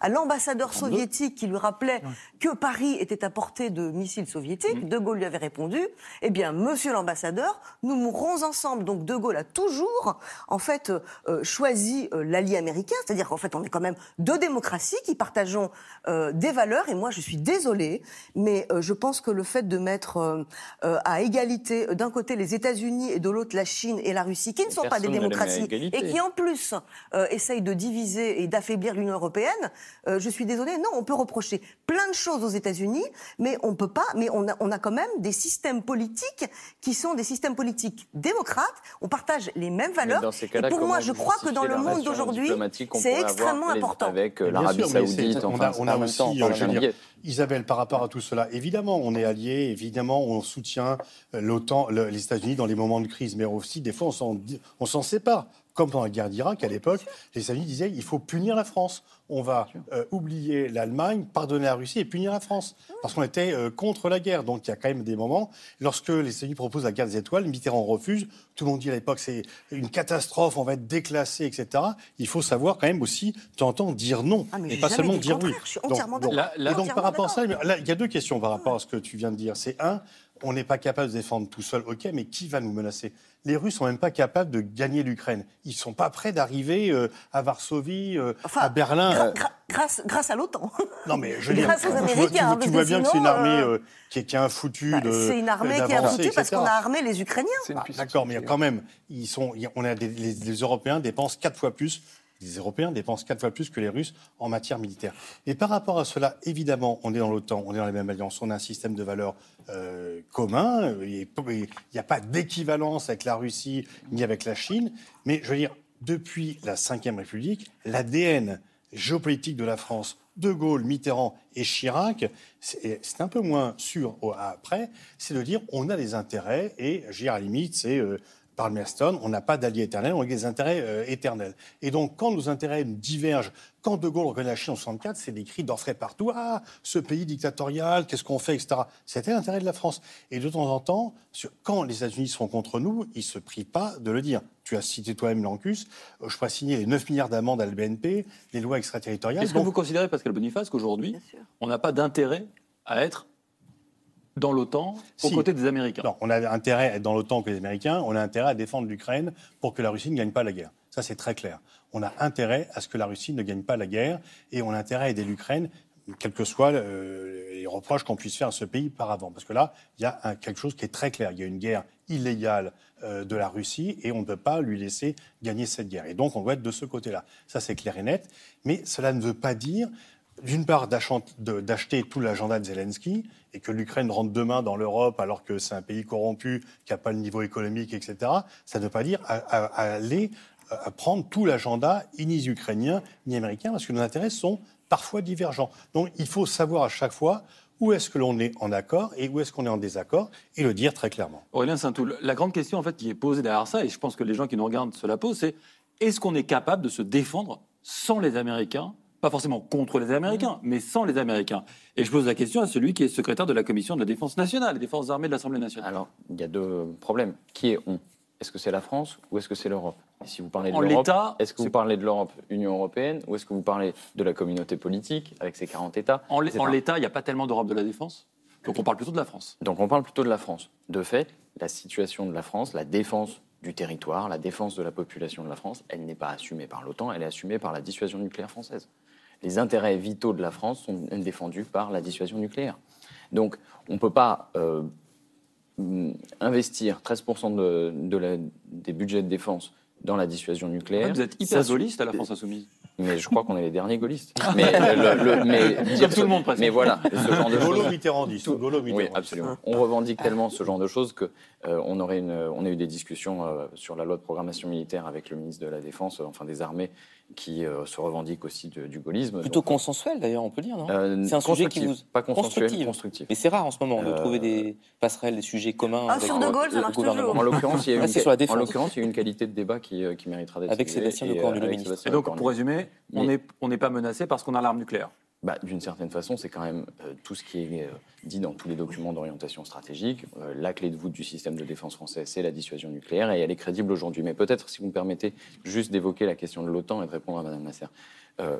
à l'ambassadeur soviétique qui lui rappelait que Paris était à portée de missiles soviétiques, De Gaulle lui avait répondu, eh bien, Monsieur l'ambassadeur, nous mourrons ensemble. Donc De Gaulle a toujours, en fait, euh, choisi euh, l'allié américain, c'est-à-dire qu'en fait, on est quand même deux démocraties qui partageons euh, des valeurs. Et moi, je suis désolée, mais je pense que le fait de mettre euh, euh, à égalité d'un côté les États-Unis et de l'autre la Chine et la Russie, qui ne sont pas des démocraties et qui en plus essayent de diviser et d'affaiblir l'Union européenne, je suis désolée, non, on peut reprocher plein de choses aux États-Unis, mais on peut pas, mais on a, on a quand même des systèmes politiques qui sont des systèmes politiques démocrates. On partage les mêmes valeurs. et pour moi, je crois que dans le monde d'aujourd'hui, c'est extrêmement important. Avec l'Arabie Saoudite, enfin, on a, aussi, euh, Isabelle, par rapport à tout cela, évidemment, on est alliés, évidemment, on soutient l'OTAN, les États-Unis dans les moments de crise, mais aussi, des fois, on s'en sépare comme pendant la guerre d'Irak à l'époque, les États-Unis disaient il faut punir la France. On va euh, oublier l'Allemagne, pardonner la Russie et punir la France. Parce qu'on était euh, contre la guerre. Donc il y a quand même des moments, lorsque les États-Unis proposent la guerre des étoiles, Mitterrand refuse. Tout le monde dit à l'époque c'est une catastrophe, on va être déclassé, etc. Il faut savoir quand même aussi, tu entends dire non. Ah, et pas seulement dire oui. Je suis entièrement donc, donc par rapport à ça, il y a deux questions par rapport à ce que tu viens de dire. C'est un, on n'est pas capable de se défendre tout seul, ok, mais qui va nous menacer? Les Russes sont même pas capables de gagner l'Ukraine. Ils sont pas prêts d'arriver euh, à Varsovie, euh, à Berlin. grâce, grâce à l'OTAN. Non, mais je veux grâce aux Américains. Tu, vois bien que c'est une armée euh, qui, est, qui un foutu bah, C'est une armée qui est un foutu parce qu'on a armé les Ukrainiens. Bah, d'accord, mais quand même, ils sont, on a les Européens dépensent quatre fois plus les Européens dépensent quatre fois plus que les Russes en matière militaire. Et par rapport à cela, évidemment, on est dans l'OTAN, on est dans les mêmes alliances, on a un système de valeurs euh, commun, il n'y a pas d'équivalence avec la Russie ni avec la Chine, mais je veux dire, depuis la Ve République, l'ADN géopolitique de la France, De Gaulle, Mitterrand et Chirac, c'est un peu moins sûr après, c'est de dire on a des intérêts et, dire, à la limite, c'est... Euh, par on n'a pas d'alliés éternels, on a des intérêts euh, éternels. Et donc, quand nos intérêts divergent, quand De Gaulle reconnaît la Chine en 64, c'est des cris d'orfraie partout. Ah, ce pays dictatorial, qu'est-ce qu'on fait, etc. C'était l'intérêt de la France. Et de temps en temps, quand les États-Unis sont contre nous, ils ne se prient pas de le dire. Tu as cité toi-même l'ANCUS. Euh, je pourrais signer les 9 milliards d'amendes à la BNP, les lois extraterritoriales. Est-ce que vous considérez, Pascal Boniface, qu'aujourd'hui, on n'a pas d'intérêt à être dans l'OTAN aux côtés des Américains. Non, on a intérêt à être dans l'OTAN que les Américains, on a intérêt à défendre l'Ukraine pour que la Russie ne gagne pas la guerre. Ça, c'est très clair. On a intérêt à ce que la Russie ne gagne pas la guerre et on a intérêt à aider l'Ukraine, quels que soient euh, les reproches qu'on puisse faire à ce pays par avant. Parce que là, il y a quelque chose qui est très clair. Il y a une guerre illégale euh, de la Russie et on ne peut pas lui laisser gagner cette guerre. Et donc, on doit être de ce côté-là. Ça, c'est clair et net. Mais cela ne veut pas dire d'une part, d'acheter tout l'agenda de Zelensky et que l'Ukraine rentre demain dans l'Europe alors que c'est un pays corrompu, qui n'a pas le niveau économique, etc., ça ne veut pas dire aller à prendre tout l'agenda ni ukrainien ni américain, parce que nos intérêts sont parfois divergents. Donc il faut savoir à chaque fois où est-ce que l'on est en accord et où est-ce qu'on est en désaccord et le dire très clairement. Aurélien Saint-Toul, la grande question en fait qui est posée derrière ça, et je pense que les gens qui nous regardent se la posent, c'est est-ce qu'on est capable de se défendre sans les Américains pas forcément contre les Américains, mmh. mais sans les Américains. Et je pose la question à celui qui est secrétaire de la Commission de la Défense nationale, des Forces armées de l'Assemblée nationale. Alors, il y a deux problèmes. Qui est on? Est-ce que c'est la France ou est-ce que c'est l'Europe? Si vous parlez de l'Europe, est-ce que vous parlez de l'Europe, Union européenne, ou est-ce que vous parlez de la communauté politique avec ses 40 États En l'état, il n'y a pas tellement d'Europe de la défense donc on parle plutôt de la France. Donc on parle plutôt de la France. De fait, la situation de la France, la défense du territoire, la défense de la population de la France, elle n'est pas assumée par l'OTAN, elle est assumée par la dissuasion nucléaire française les intérêts vitaux de la France sont défendus par la dissuasion nucléaire. Donc, on ne peut pas euh, investir 13% de, des budgets de défense dans la dissuasion nucléaire. vous êtes hyper gaulliste à la France Insoumise. Mais je crois qu'on est les derniers gaullistes. mais, le, mais tout le monde presque. Mais voilà, ce genre de choses. Mitterrandiste. Oui, absolument. On revendique tellement ce genre de choses que euh, on aurait une, on a eu des discussions euh, sur la loi de programmation militaire avec le ministre de la Défense, enfin des armées, qui euh, se revendique aussi du gaullisme. Plutôt consensuel d'ailleurs, on peut dire, non euh, C'est un sujet qui vous pas consensuel, constructif. Mais c'est rare en ce moment de trouver des passerelles, des sujets communs. Ah, sur De Gaulle, ça marche toujours. En l'occurrence, il y a une, en l'occurrence, il y a une qualité de débat qui, qui méritera d'être avec Sébastien Lecornu, le ministre. Et donc, pour résumer, on n'est pas menacé parce qu'on a l'arme nucléaire. Bah, d'une certaine façon, c'est quand même euh, tout ce qui est euh, dit dans tous les documents d'orientation stratégique. Euh, la clé de voûte du système de défense français, c'est la dissuasion nucléaire, et elle est crédible aujourd'hui. Mais peut-être, si vous me permettez, juste d'évoquer la question de l'OTAN et de répondre à Mme Masser.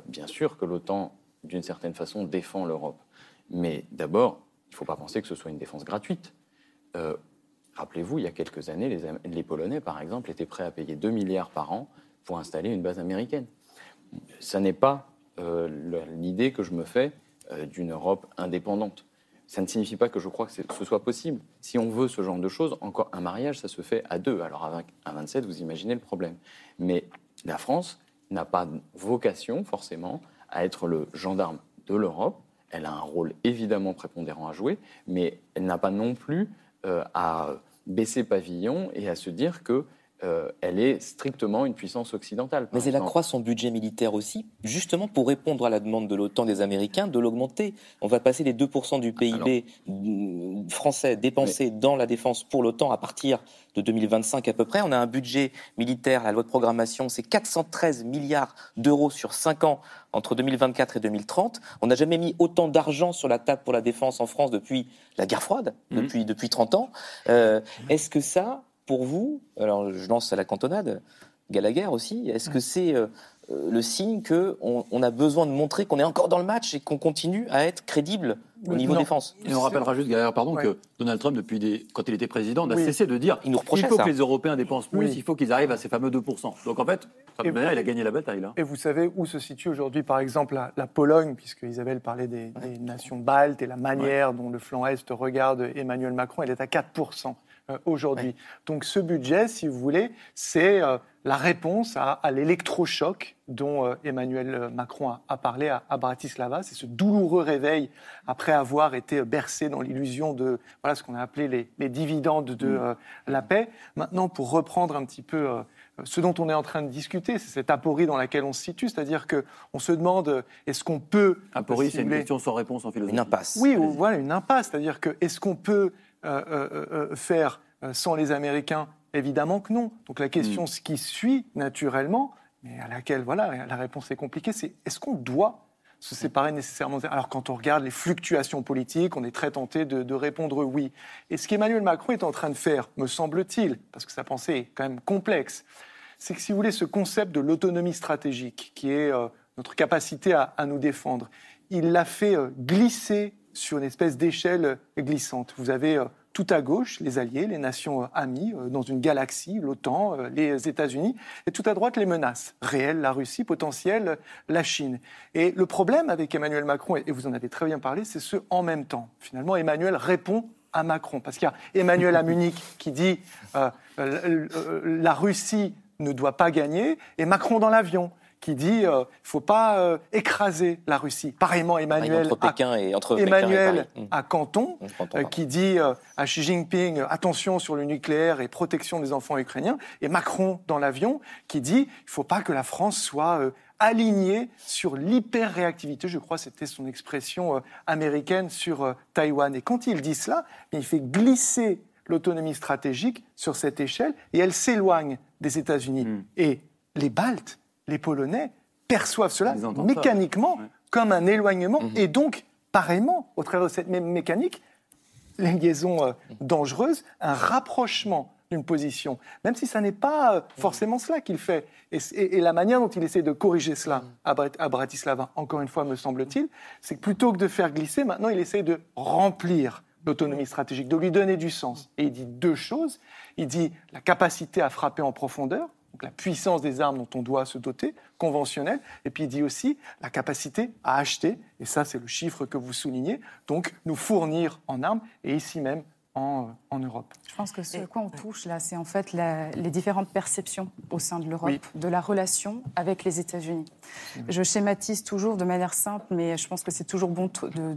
bien sûr que l'OTAN, d'une certaine façon, défend l'Europe. Mais d'abord, il ne faut pas penser que ce soit une défense gratuite. Rappelez-vous, il y a quelques années, les, les Polonais, par exemple, étaient prêts à payer 2 milliards par an pour installer une base américaine. Ça n'est pas l'idée que je me fais euh, d'une Europe indépendante. ça ne signifie pas que je crois que ce soit possible. Si on veut ce genre de choses, encore un mariage, ça se fait à deux. Alors à 27, vous imaginez le problème. Mais la France n'a pas vocation forcément à être le gendarme de l'Europe. Elle a un rôle évidemment prépondérant à jouer, mais elle n'a pas non plus euh, à baisser pavillon et à se dire que euh, elle est strictement une puissance occidentale. Mais elle accroît son budget militaire aussi, justement pour répondre à la demande de l'OTAN des Américains de l'augmenter. On va passer les 2% du PIB français dépensés dans la défense pour l'OTAN à partir de 2025 à peu près. On a un budget militaire, la loi de programmation, c'est 413 milliards d'euros sur 5 ans entre 2024 et 2030. On n'a jamais mis autant d'argent sur la table pour la défense en France depuis la guerre froide, mmh. depuis, depuis 30 ans. Euh, est-ce que ça, pour vous, alors je lance à la cantonade, Gallagher aussi, est-ce que c'est euh, euh, le signe qu'on on a besoin de montrer qu'on est encore dans le match et qu'on continue à être crédible au niveau défense? Et on rappellera juste, Gallagher, pardon, que Donald Trump, depuis des, quand il était président, n'a cessé de dire il, il faut que les Européens dépensent plus, il faut qu'ils arrivent à ces fameux 2%. Donc en fait, de manière, il a gagné la bataille. Là. Et vous savez où se situe aujourd'hui, par exemple, la, Pologne, puisque Isabelle parlait des, des, nations baltes et la manière dont le flanc Est regarde Emmanuel Macron, elle est à 4%. Euh, aujourd'hui. Donc ce budget, si vous voulez, c'est euh, la réponse à, l'électrochoc dont euh, Emmanuel Macron a, parlé à, Bratislava. C'est ce douloureux réveil après avoir été bercé dans l'illusion de voilà, ce qu'on a appelé les, dividendes de mm. la paix. Maintenant, pour reprendre un petit peu ce dont on est en train de discuter, c'est cette aporie dans laquelle on se situe, c'est-à-dire qu'on se demande est-ce qu'on peut... Aporie, c'est une question sans réponse en philosophie. Une impasse. Oui, voilà, une impasse, c'est-à-dire que est-ce qu'on peut euh, euh, euh, faire sans les Américains? Évidemment que non. Donc la question ce mm. qui suit naturellement, mais à laquelle voilà, la réponse est compliquée, c'est est-ce qu'on doit se séparer nécessairement? Alors quand on regarde les fluctuations politiques, on est très tenté de, répondre oui. Et ce qu'Emmanuel Macron est en train de faire, me semble-t-il, parce que sa pensée est quand même complexe, c'est que si vous voulez, ce concept de l'autonomie stratégique, qui est notre capacité à, à, nous défendre, il l'a fait glisser sur une espèce d'échelle glissante. Vous avez euh, tout à gauche les alliés, les nations euh, amies euh, dans une galaxie, l'OTAN, les États-Unis, et tout à droite les menaces réelles, la Russie, potentielle, la Chine. Et le problème avec Emmanuel Macron, et vous en avez très bien parlé, c'est ce en même temps. Finalement, Emmanuel répond à Macron, parce qu'il y a Emmanuel à Munich qui dit la Russie ne doit pas gagner, et Macron dans l'avion qui dit qu'il euh, ne faut pas euh, écraser la Russie. Pareillement, Emmanuel, entre Pékin et, entre Emmanuel à Canton, euh, qui dit à Xi Jinping attention sur le nucléaire et protection des enfants ukrainiens, et Macron dans l'avion, qui dit il ne faut pas que la France soit alignée sur l'hyper-réactivité, je crois que c'était son expression américaine sur Taïwan. Et quand il dit cela, il fait glisser l'autonomie stratégique sur cette échelle et elle s'éloigne des États-Unis. Hmm. Et les Baltes, les Polonais perçoivent cela mécaniquement comme un éloignement mhm. et donc, pareillement, au travers de cette même mécanique, les liaisons euh, dangereuses, un rapprochement d'une position, même si ça n'est pas euh, forcément cela qu'il fait. Et, la manière dont il essaie de corriger cela à, à Bratislava, encore une fois, me semble-t-il, c'est que plutôt que de faire glisser, maintenant il essaie de remplir l'autonomie stratégique, de lui donner du sens. Et il dit deux choses. Il dit la capacité à frapper en profondeur, donc la puissance des armes dont on doit se doter, conventionnelle, et puis il dit aussi la capacité à acheter, et ça c'est le chiffre que vous soulignez, donc nous fournir en armes, et ici même en, en, Europe. Je pense que ce à quoi on touche là, c'est en fait les différentes perceptions au sein de l'Europe de la relation avec les États-Unis. Je schématise toujours de manière simple, mais je pense que c'est toujours bon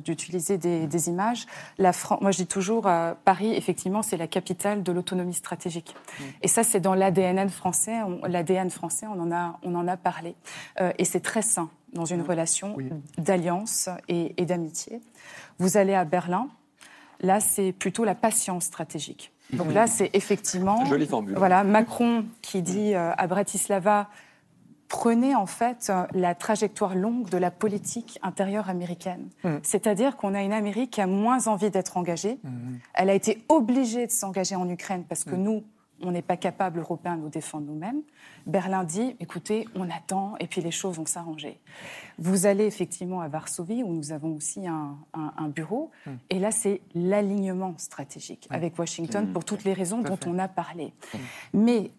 d'utiliser des, images. La moi, je dis toujours, euh, Paris, effectivement, c'est la capitale de l'autonomie stratégique. Et ça, c'est dans l'ADN français. L'ADN français, on en a, on en a parlé. Euh, et c'est très sain dans une relation d'alliance et, et d'amitié. Vous allez à Berlin, Là, c'est plutôt la patience stratégique. Donc là, c'est effectivement. Jolie formule. Voilà, Macron qui dit euh, à Bratislava prenez en fait la trajectoire longue de la politique intérieure américaine. Mm. C'est-à-dire qu'on a une Amérique qui a moins envie d'être engagée. Mm. Elle a été obligée de s'engager en Ukraine parce que nous, on n'est pas capable, Européens, de nous défendre nous-mêmes. Berlin dit, écoutez, on attend et puis les choses vont s'arranger. Vous allez effectivement à Varsovie, où nous avons aussi un, bureau, hmm. et là, c'est l'alignement stratégique avec Washington pour toutes les raisons dont on a parlé. Hmm. Mais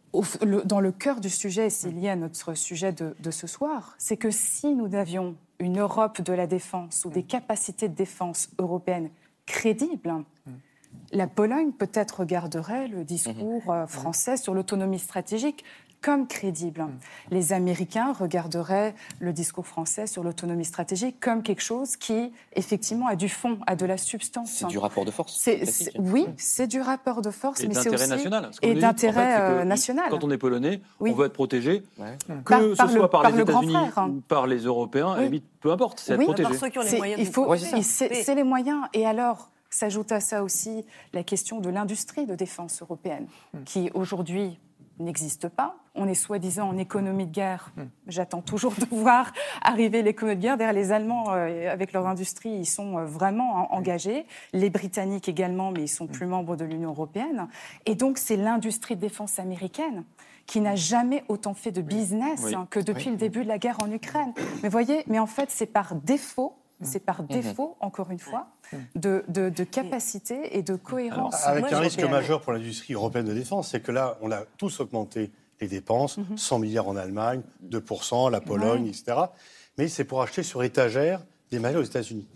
dans le cœur du sujet, c'est lié à notre sujet de, de ce soir, c'est que si nous avions une Europe de la défense ou des hmm. capacités de défense européennes crédible. La Pologne peut-être regarderait le discours euh, français sur l'autonomie stratégique comme crédible. Mm. Les Américains regarderaient le discours français sur l'autonomie stratégique comme quelque chose qui, effectivement, a du fond, a de la substance. C'est du rapport de force. oui, c'est du rapport de force, et mais c'est aussi national. et d'intérêt euh, national. Quand on est polonais, on veut être protégé, que ce soit par, les États-Unis ou par les Européens, peu importe, c'est être protégé. Par ceux qui ont les moyens. Il faut, c'est les moyens. Et alors, s'ajoute à ça aussi la question de l'industrie de défense européenne, hmm. qui aujourd'hui n'existe pas. On est soi-disant en économie de guerre. Hmm. J'attends toujours de voir arriver l'économie de guerre. Derrière les Allemands, euh, avec leur industrie, ils sont euh, vraiment engagés. Les Britanniques également, mais ils sont plus membres de l'Union européenne. Et donc, c'est l'industrie de défense américaine qui n'a jamais autant fait de business hein, que depuis le début de la guerre en Ukraine. Mais voyez, mais en fait, c'est par défaut c'est par mhm. défaut, encore une fois, de, de, capacité et de cohérence. avec un risque majeur pour l'industrie européenne de défense, c'est que là, on a tous augmenté les dépenses, 100 mhm. milliards en Allemagne, 2%, la Pologne, etc. Mais c'est pour acheter sur étagère des matériaux aux États-Unis.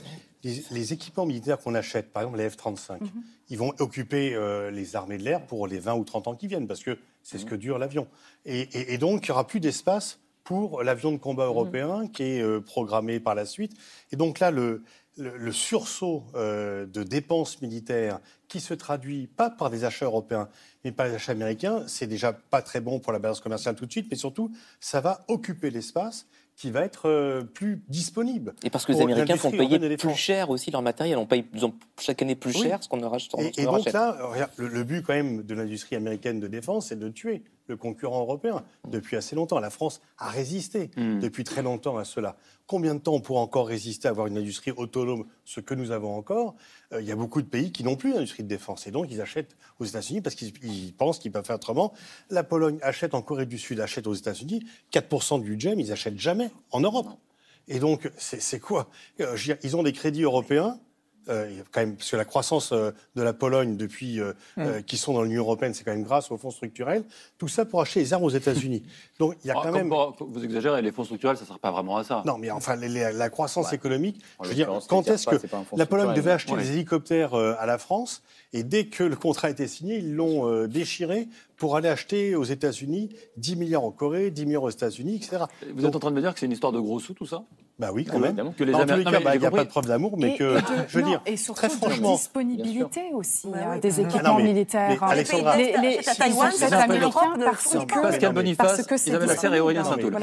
Les, équipements militaires qu'on achète, par exemple les F-35, mhm. ils vont occuper euh, les armées de l'air pour les 20 ou 30 ans qui viennent, parce que c'est ce que dure l'avion. Et, et donc, il n'y aura plus d'espace pour l'avion de combat mhm. européen qui est euh, programmé par la suite. Et donc là, le, le, sursaut euh, de dépenses militaires qui se traduit pas par des achats européens, mais par les achats américains, c'est déjà pas très bon pour la balance commerciale tout de suite, mais surtout, ça va occuper l'espace qui va être euh, plus disponible. Et parce que les Américains font payer plus cher aussi leur matériel, on paye chaque année plus cher ce qu'on leur achète. Et, et donc là, le, le, but quand même de l'industrie américaine de défense, c'est de tuer le concurrent européen depuis assez longtemps. La France a résisté hmm. depuis très longtemps à cela. Combien de temps on pourra encore résister à avoir une industrie autonome, ce que nous avons encore? Euh, Il y a beaucoup de pays qui n'ont plus d'industrie de défense et donc ils achètent aux États-Unis parce qu'ils pensent qu'ils peuvent faire autrement. La Pologne achète en Corée du Sud, achète aux États-Unis. 4% du budget, mais ils achètent jamais en Europe. Et donc, c'est quoi? Euh, Ils ont des crédits européens euh, quand même, parce que la croissance euh, de la Pologne depuis euh, mm. qui sont dans l'Union européenne, c'est quand même grâce aux fonds structurels. Tout ça pour acheter les armes aux États-Unis. Donc il y a ah, quand même. vous exagérez, les fonds structurels, ça ne sert pas vraiment à ça. Non, mais enfin, la croissance économique. Je veux dire, quand est-ce que la Pologne devait acheter des hélicoptères à la France et dès que le contrat a été signé, ils l'ont déchiré pour aller acheter aux États-Unis 10 milliards en Corée, 10 milliards aux États-Unis, etc. Vous êtes en train de me dire que c'est une histoire de gros sous, tout ça? Bah oui, quand même. Que les Américains, bah, il n'y a pas de preuve d'amour, mais que, je veux dire, et surtout très franchement, de disponibilité aussi bah hein, des équipements militaires. Alexandra, les, les, les c'est américains parce que Pascal Boniface, Isabelle Lasserre et Aurélien Saint-Toul.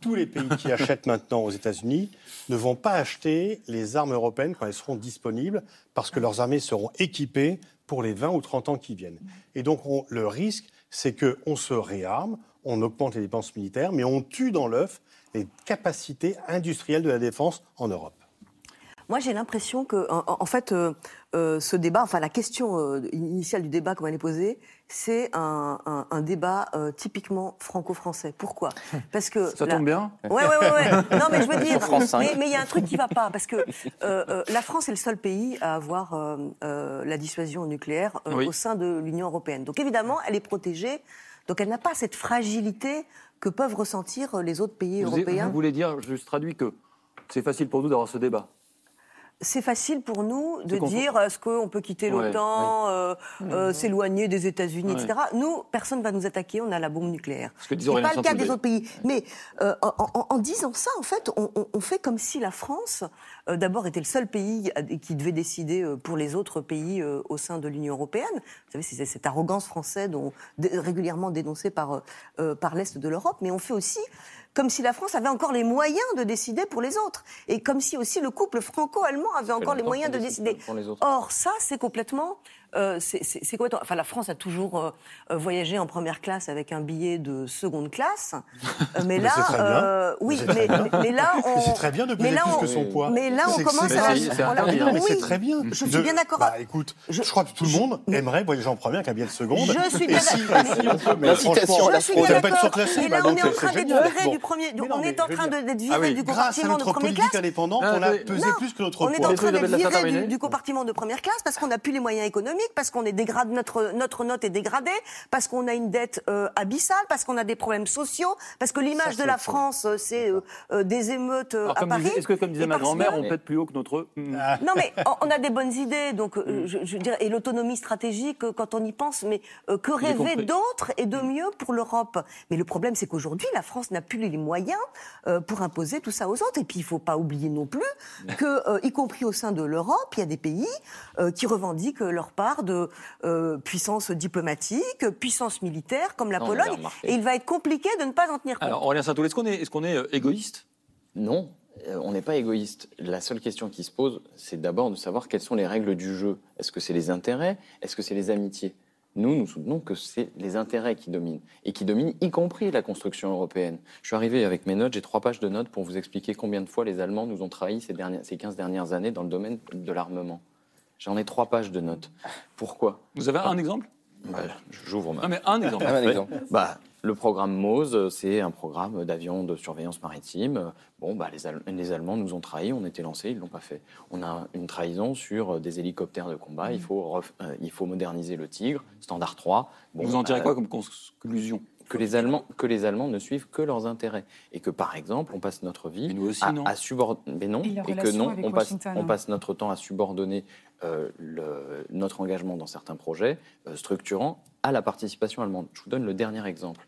Tous les pays qui achètent maintenant aux États-Unis ne vont pas acheter les armes européennes quand elles seront disponibles, parce que leurs armées seront équipées pour les 20 ou 30 ans qui viennent. Et donc, le risque, c'est qu'on se réarme, on augmente les dépenses militaires, mais on tue dans l'œuf les capacités industrielles de la défense en Europe. Moi, j'ai l'impression que, en, fait, euh, euh, ce débat, enfin la question euh, initiale du débat, comme elle est posée, c'est un, débat typiquement franco-français. Pourquoi? Parce que ça tombe bien? Ouais, ouais, ouais, Non, mais je veux dire, mais il y a un truc qui va pas, parce que la France est le seul pays à avoir la dissuasion nucléaire au sein de l'Union européenne. Donc évidemment, elle est protégée. Donc elle n'a pas cette fragilité que peuvent ressentir les autres pays européens. Vous voulez dire, je traduis que c'est facile pour nous d'avoir ce débat c'est facile pour nous de dire est-ce qu'on peut quitter l'OTAN, euh, euh, s'éloigner des États-Unis, etc. Nous, personne ne va nous attaquer, on a la bombe nucléaire. Ce n'est pas le cas des autres pays. Mais euh, en, disant ça, en fait, on, fait comme si la France, d'abord, était le seul pays qui devait décider pour les autres pays au sein de l'Union européenne. Vous savez, c'est cette arrogance française dont, régulièrement dénoncée par, par l'Est de l'Europe. Mais on fait aussi comme si la France avait encore les moyens de décider pour les autres. Et comme si aussi le couple franco-allemand avait encore les moyens de décider. Or, ça, c'est complètement euh, c'est quoi Enfin, la France a toujours euh, euh, voyagé en première classe avec un billet de seconde classe. mais là, oui, mais, mais, là, on. C'est très bien de payer plus que son poids. Mais là, on commence à. Mais c'est très bien. Je suis bien d'accord. Bah, écoute, je, crois que tout le monde aimerait voyager en première avec un billet de seconde. Je suis bien d'accord. Mais franchement, je suis bien d'accord. Mais là, on est en train d'être viré du premier. On est en train d'être viré du compartiment de première classe. indépendante, on a pesé plus que notre poids. On est en train d'être viré du compartiment de première classe parce qu'on n'a plus les moyens économiques économique, parce qu'on est dégradé, notre, notre note est dégradée, parce qu'on a une dette euh, abyssale, parce qu'on a des problèmes sociaux, parce que l'image de la France, euh, c'est des émeutes à Paris. Est-ce que, comme disait ma grand-mère, on peut être plus haut que notre... Non, mais on a des bonnes idées, donc mm. je, je et l'autonomie stratégique, quand on y pense, mais que rêver d'autres et de mieux pour l'Europe Mais le problème, c'est qu'aujourd'hui, la France n'a plus les moyens pour imposer tout ça aux autres. Et puis, il ne faut pas oublier non plus que, y compris au sein de l'Europe, il y a des pays euh, qui revendiquent leur part de euh, puissance diplomatique, puissance militaire, comme la Pologne. Et il va être compliqué de ne pas en tenir compte. Alors, Aurélien saint est-ce qu'on est, est, qu'on est euh, égoïste? Non. On n'est pas égoïste. La seule question qui se pose, c'est d'abord de savoir quelles sont les règles du jeu. Est-ce que c'est les intérêts? Est-ce que c'est les amitiés? Nous, nous soutenons que c'est les intérêts qui dominent, et qui dominent y compris la construction européenne. Je suis arrivé avec mes notes, j'ai trois pages de notes pour vous expliquer combien de fois les Allemands nous ont trahis ces, dernières, ces 15 dernières années dans le domaine de l'armement. J'en ai trois pages de notes. Pourquoi Vous avez un exemple bah, J'ouvre ma... Non mais un exemple. un exemple. Bah, le programme MOSE, c'est un programme d'avions de surveillance maritime. Bon, bah, les, Allemands nous ont trahis, on était lancés, ils ne l'ont pas fait. On a une trahison sur des hélicoptères de combat, il, faut euh, il faut moderniser le Tigre, standard 3. Vous en tirez bah, quoi comme conclusion? Que les, Allemands, que les Allemands ne suivent que leurs intérêts. Et que, par exemple, on passe notre vie à, subordonner. Mais non, et, que non, on passe, on passe, notre temps à subordonner euh, le, notre engagement dans certains projets euh, structurants à la participation allemande. Je vous donne le dernier exemple.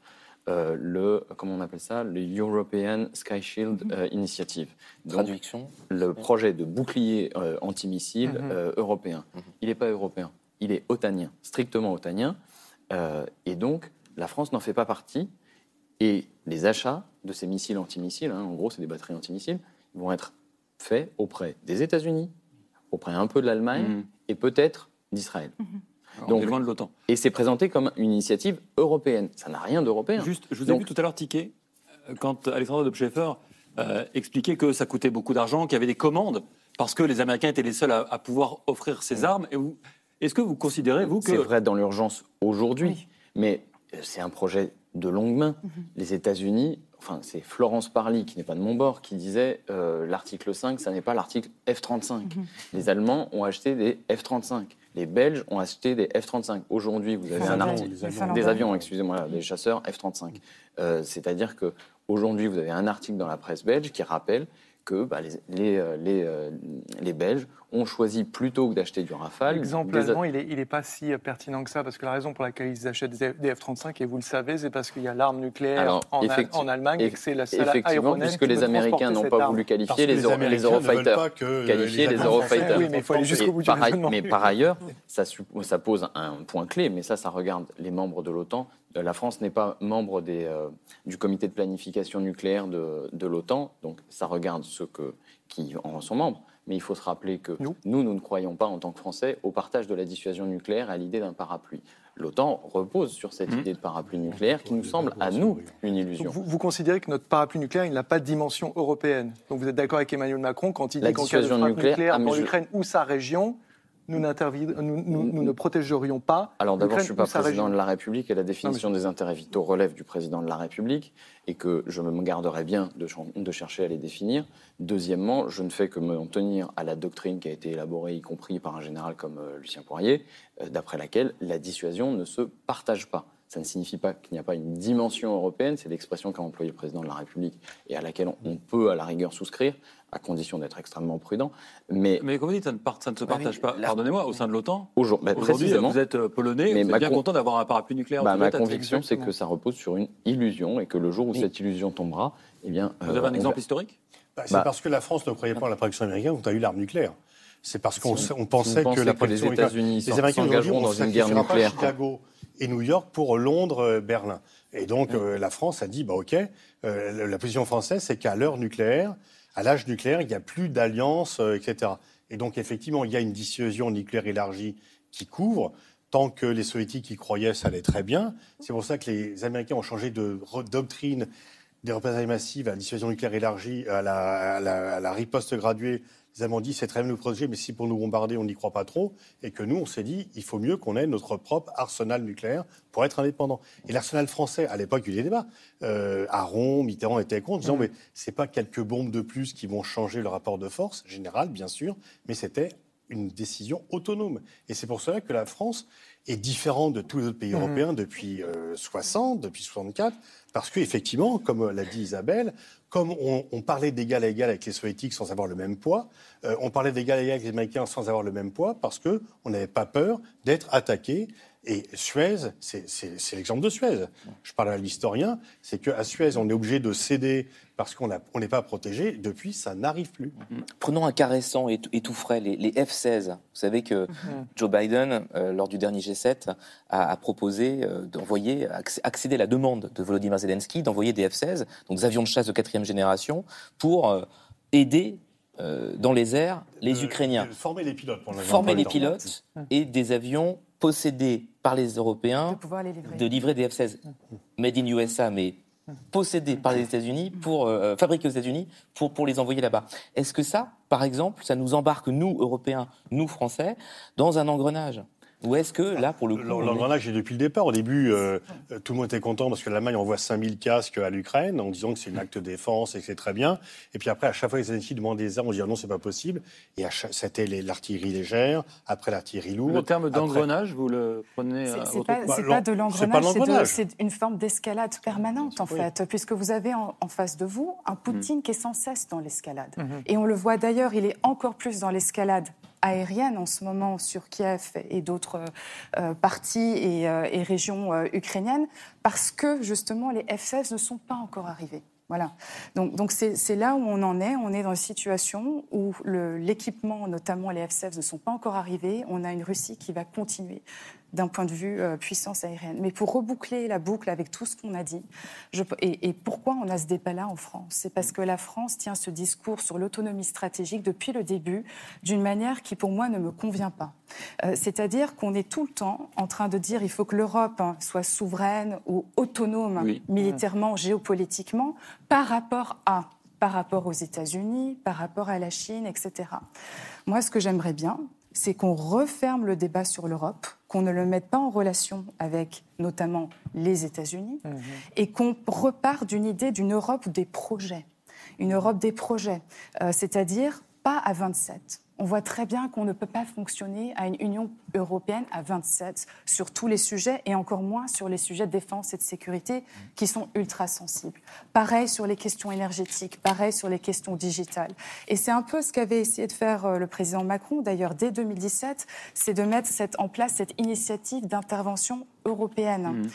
Euh, le, comment on appelle ça, le European Sky Shield mhm. Initiative. Traduction Le projet de bouclier antimissile mhm. européen. Mhm. Il n'est pas européen, il est otanien, strictement otanien. et donc, la France n'en fait pas partie. Et les achats de ces missiles antimissiles, hein, en gros, c'est des batteries antimissiles, vont être faits auprès des États-Unis, auprès un peu de l'Allemagne mmh. et peut-être d'Israël. Mmh. Donc, loin de l'OTAN. Et c'est présenté comme une initiative européenne. Ça n'a rien d'européen. Juste, je vous ai vu tout à l'heure tiquer euh, quand Alexandre de euh, expliquait que ça coûtait beaucoup d'argent, qu'il y avait des commandes, parce que les Américains étaient les seuls à, pouvoir offrir ces armes. Est-ce que vous considérez, vous, que... C'est vrai dans l'urgence aujourd'hui, mais euh, c'est un projet de longue main. Mhm. Les États-Unis, enfin, c'est Florence Parly, qui n'est pas de mon bord, qui disait euh, l'article 5, ça n'est pas l'article F-35. Mhm. Les Allemands ont acheté des F-35. Les Belges ont acheté des F-35. Aujourd'hui, vous avez un article. Des avions, excusez-moi, des chasseurs F-35. Euh, c'est-à-dire que aujourd'hui, vous avez un article dans la presse belge qui rappelle que bah, les, les, euh, les, euh, les, Belges ont choisi plutôt que d'acheter du Rafale. L'exemple allemand, il n'est est pas si euh, pertinent que ça, parce que la raison pour laquelle ils achètent des F-35, et vous le savez, c'est parce qu'il y a l'arme nucléaire en, en, Allemagne et que c'est la seule Effectivement, puisque les Américains n'ont pas voulu qualifier les, les, Eurofighters. Qualifier les, Eurofighters. Oui, mais il faut aller jusqu'au bout du Mais par ailleurs, ça, ça pose un point clé, mais ça, ça regarde les membres de l'OTAN la France n'est pas membre euh, du comité de planification nucléaire de, l'OTAN, donc ça regarde ceux qui en sont membres. Mais il faut se rappeler que nous. nous, ne croyons pas en tant que Français au partage de la dissuasion nucléaire et à l'idée d'un parapluie. L'OTAN repose sur cette mmh. idée de parapluie nucléaire qui nous semble à nous une illusion. vous, considérez que notre parapluie nucléaire n'a pas de dimension européenne. Donc vous êtes d'accord avec Emmanuel Macron quand il dit qu'en cas de nucléaire, nucléaire dans l'Ukraine ou sa région, nous, nous, ne protégerions pas. Alors d'abord, je ne suis pas président de la République et la définition des intérêts vitaux relève du président de la République et que je me garderai bien de, de, chercher à les définir. Deuxièmement, je ne fais que me tenir à la doctrine qui a été élaborée, y compris par un général comme euh, Lucien Poirier, euh, d'après laquelle la dissuasion ne se partage pas. Ça ne signifie pas qu'il n'y a pas une dimension européenne, c'est l'expression qu'a employé le président de la République et à laquelle on peut à la rigueur souscrire, à condition d'être extrêmement prudent. Mais, mais comme vous dites, ça ne, ça ne se partage pas. Pardonnez-moi, au sein de l'OTAN, aujourd'hui, vous êtes euh, polonais, mais vous êtes bien content d'avoir un parapluie nucléaire. Bah, ma conviction, c'est que ça repose sur une illusion et que le jour où cette illusion tombera, eh bien. Vous avez un euh, exemple historique bah, C'est bah. parce que la France ne croyait pas à la production américaine qu'on a eu l'arme nucléaire. C'est parce qu'on pensait que la production les États-Unis s'engageront dans une guerre nucléaire. Chicago et New York pour Londres, euh, Berlin. Et donc la France a dit bah ok, la position française c'est qu'à l'heure nucléaire, à l'âge nucléaire, il n'y a plus d'alliance, euh, etc. Et donc, effectivement, il y a une dissuasion nucléaire élargie qui couvre. Tant que les soviétiques y croyaient, ça allait très bien. C'est pour ça que les Américains ont changé de doctrine des représailles massives à la dissuasion nucléaire élargie, à la, à la riposte graduée Allemands dit c'est très bien de nous protéger, mais si pour nous bombarder, on n'y croit pas trop, et que nous, on s'est dit il faut mieux qu'on ait notre propre arsenal nucléaire pour être indépendant. Et l'arsenal français, à l'époque, il y a eu des débats. Euh, Aron, Mitterrand étaient contre, disant mmh. mais c'est pas quelques bombes de plus qui vont changer le rapport de force général, bien sûr, mais c'était une décision autonome. Et c'est pour cela que la France est différente de tous les autres pays mmh. européens depuis 60, depuis 64, parce qu'effectivement, comme l'a dit Isabelle, comme on, parlait d'égal à égal avec les soviétiques sans avoir le même poids, euh, on parlait d'égal à égal avec les Américains sans avoir le même poids, parce qu'on n'avait pas peur d'être attaqué. Et Suez, c'est l'exemple de Suez. Je parle à l'historien, c'est qu'à Suez, on est obligé de céder parce qu'on n'est pas protégé. Depuis, ça n'arrive plus. Mm. Prenons un cas récent et, tout frais, les, F-16. Vous savez que mm-hmm. Joe Biden, euh, lors du dernier G7, a, proposé euh, d'envoyer, accéder à la demande de Volodymyr Zelensky d'envoyer des F-16, donc des avions de chasse de quatrième génération, pour euh, aider dans les airs les Ukrainiens. Former les pilotes. Pour former les pilotes et des avions possédés par les Européens de, livrer des F-16 made in USA, mais possédés par les États-Unis pour euh, fabriqués aux États-Unis pour pour les envoyer là-bas. Est-ce que ça, par exemple, ça nous embarque nous Européens, nous Français, dans un engrenage ou est-ce que là, pour le coup. L'engrenage est depuis le départ. Au début, euh, tout le monde était content parce que l'Allemagne envoie 5000 casques à l'Ukraine en disant que c'est un acte de défense et que c'est très bien. Et puis après, à chaque fois que les États-Unis demandent des armes, on dit ah non, c'est pas possible. Et c'était l'artillerie légère, après l'artillerie lourde. Le terme d'engrenage, vous le prenez à C'est pas, pas, de l'engrenage, c'est une forme d'escalade permanente, en fait, puisque vous avez en, face de vous un Poutine mm. qui est sans cesse dans l'escalade. Mm-hmm. Et on le voit d'ailleurs, il est encore plus dans l'escalade aérienne en ce moment sur Kiev et d'autres euh, parties et, euh, régions euh, ukrainiennes, parce que justement les F-16 ne sont pas encore arrivés. Voilà. Donc, donc c'est là où on en est. On est dans une situation où l'équipement, notamment les F-16, ne sont pas encore arrivés. On a une Russie qui va continuer d'un point de vue euh, puissance aérienne. Mais pour reboucler la boucle avec tout ce qu'on a dit, je, et, pourquoi on a ce débat-là en France? C'est parce que la France tient ce discours sur l'autonomie stratégique depuis le début d'une manière qui, pour moi, ne me convient pas. Euh, c'est-à-dire qu'on est tout le temps en train de dire il faut que l'Europe hein, soit souveraine ou autonome militairement, géopolitiquement, par rapport à par rapport aux États-Unis, par rapport à la Chine, etc. Moi, ce que j'aimerais bien, c'est qu'on referme le débat sur l'Europe, qu'on ne le mette pas en relation avec notamment les États-Unis, mhm. et qu'on repart d'une idée d'une Europe des projets. Une Europe des projets, euh, c'est-à-dire pas à 27, on voit très bien qu'on ne peut pas fonctionner à une Union européenne à 27 sur tous les sujets et encore moins sur les sujets de défense et de sécurité qui sont ultra sensibles. Pareil sur les questions énergétiques, pareil sur les questions digitales. Et c'est un peu ce qu'avait essayé de faire euh, le président Macron, d'ailleurs, dès 2017, c'est de mettre en place cette initiative d'intervention européenne. Mmh.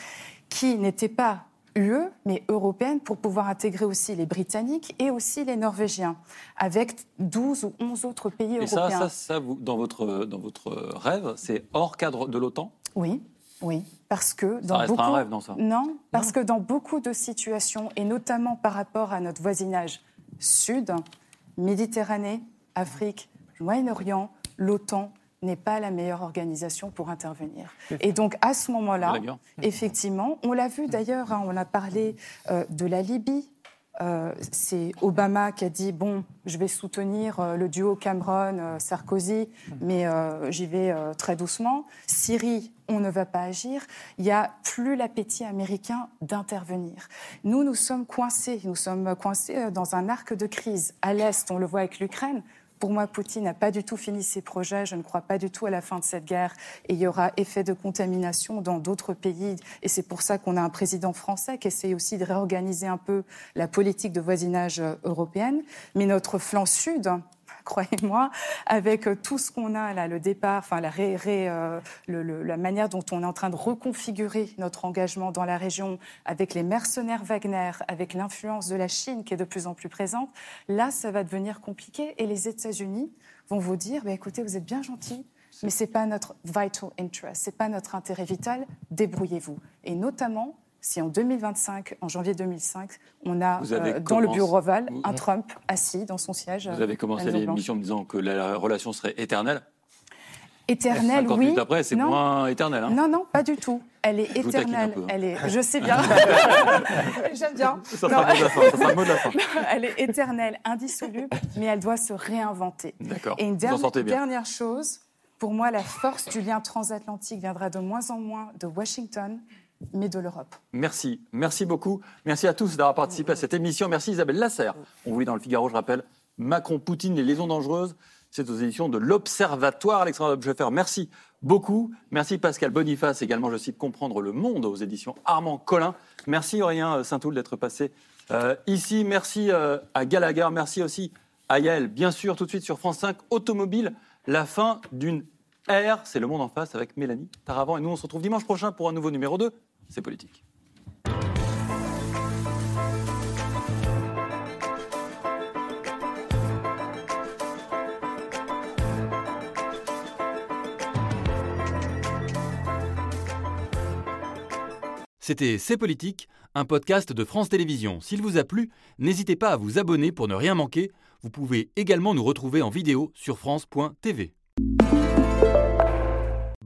qui n'était pas UE, mais européenne, pour pouvoir intégrer aussi les Britanniques et aussi les Norvégiens, avec 12 ou 11 autres pays européens. Et ça, ça, vous, dans, votre, dans votre rêve, c'est hors cadre de l'OTAN? Oui, oui, parce que dans ça beaucoup un rêve, non, ça? Non, parce que dans beaucoup de situations, et notamment par rapport à notre voisinage sud, Méditerranée, Afrique, Moyen-Orient, l'OTAN n'est pas la meilleure organisation pour intervenir. Et donc à ce moment-là, effectivement, on l'a vu d'ailleurs, hein, on a parlé euh, de la Libye. Euh, c'est Obama qui a dit bon, je vais soutenir euh, le duo Cameron-Sarkozy, mais j'y vais très doucement. Syrie, on ne va pas agir. Il n'y a plus l'appétit américain d'intervenir. Nous, nous sommes coincés. Nous sommes coincés dans un arc de crise. À l'est, on le voit avec l'Ukraine. Pour moi, Poutine n'a pas du tout fini ses projets. Je ne crois pas du tout à la fin de cette guerre. Et il y aura effet de contamination dans d'autres pays. Et c'est pour ça qu'on a un président français qui essaye aussi de réorganiser un peu la politique de voisinage euh, européenne. Mais notre flanc sud, croyez-moi, avec euh, tout ce qu'on a là, le départ, enfin la, euh, la, manière dont on est en train de reconfigurer notre engagement dans la région, avec les mercenaires Wagner, avec l'influence de la Chine qui est de plus en plus présente, là, ça va devenir compliqué. Et les États-Unis vont vous dire, bah, écoutez, vous êtes bien gentils, mais ce n'est pas notre vital interest, ce n'est pas notre intérêt vital, débrouillez-vous. Et notamment si en 2025, en janvier 2005, on a euh, dans le bureau Oval un Trump assis dans son siège. Vous avez commencé l'émission en me disant que la relation serait éternelle. Éternelle, 50 oui. minutes après, c'est moins éternel. Hein. Non, non, pas du tout. Elle est éternelle. Hein. Elle est, je sais bien. J'aime bien. Ça sera, le mot de la fin. Elle est éternelle, indissoluble, mais elle doit se réinventer. D'accord. Et une dernière, dernière chose, pour moi, la force du lien transatlantique viendra de moins en moins de Washington mais de l'Europe. Merci, merci beaucoup. Merci à tous d'avoir participé à cette émission. Merci Isabelle Lasserre. On vous lit dans le Figaro, je rappelle, Macron-Poutine, les liaisons dangereuses. C'est aux éditions de l'Observatoire. Alexandre Scheffer, merci beaucoup. Merci Pascal Boniface, également, je cite Comprendre le monde aux éditions Armand Collin. Merci Aurélien Saint-Toul d'être passé euh, ici. Merci euh, à Gallagher. Merci aussi à Yael. Bien sûr, tout de suite sur France 5, Automobile, la fin d'une ère. C'est le monde en face avec Mélanie Taravant. Et nous, on se retrouve dimanche prochain pour un nouveau numéro 2. C'est politique. C'était C'est Politique, un podcast de France Télévisions. S'il vous a plu, n'hésitez pas à vous abonner pour ne rien manquer. Vous pouvez également nous retrouver en vidéo sur France.tv.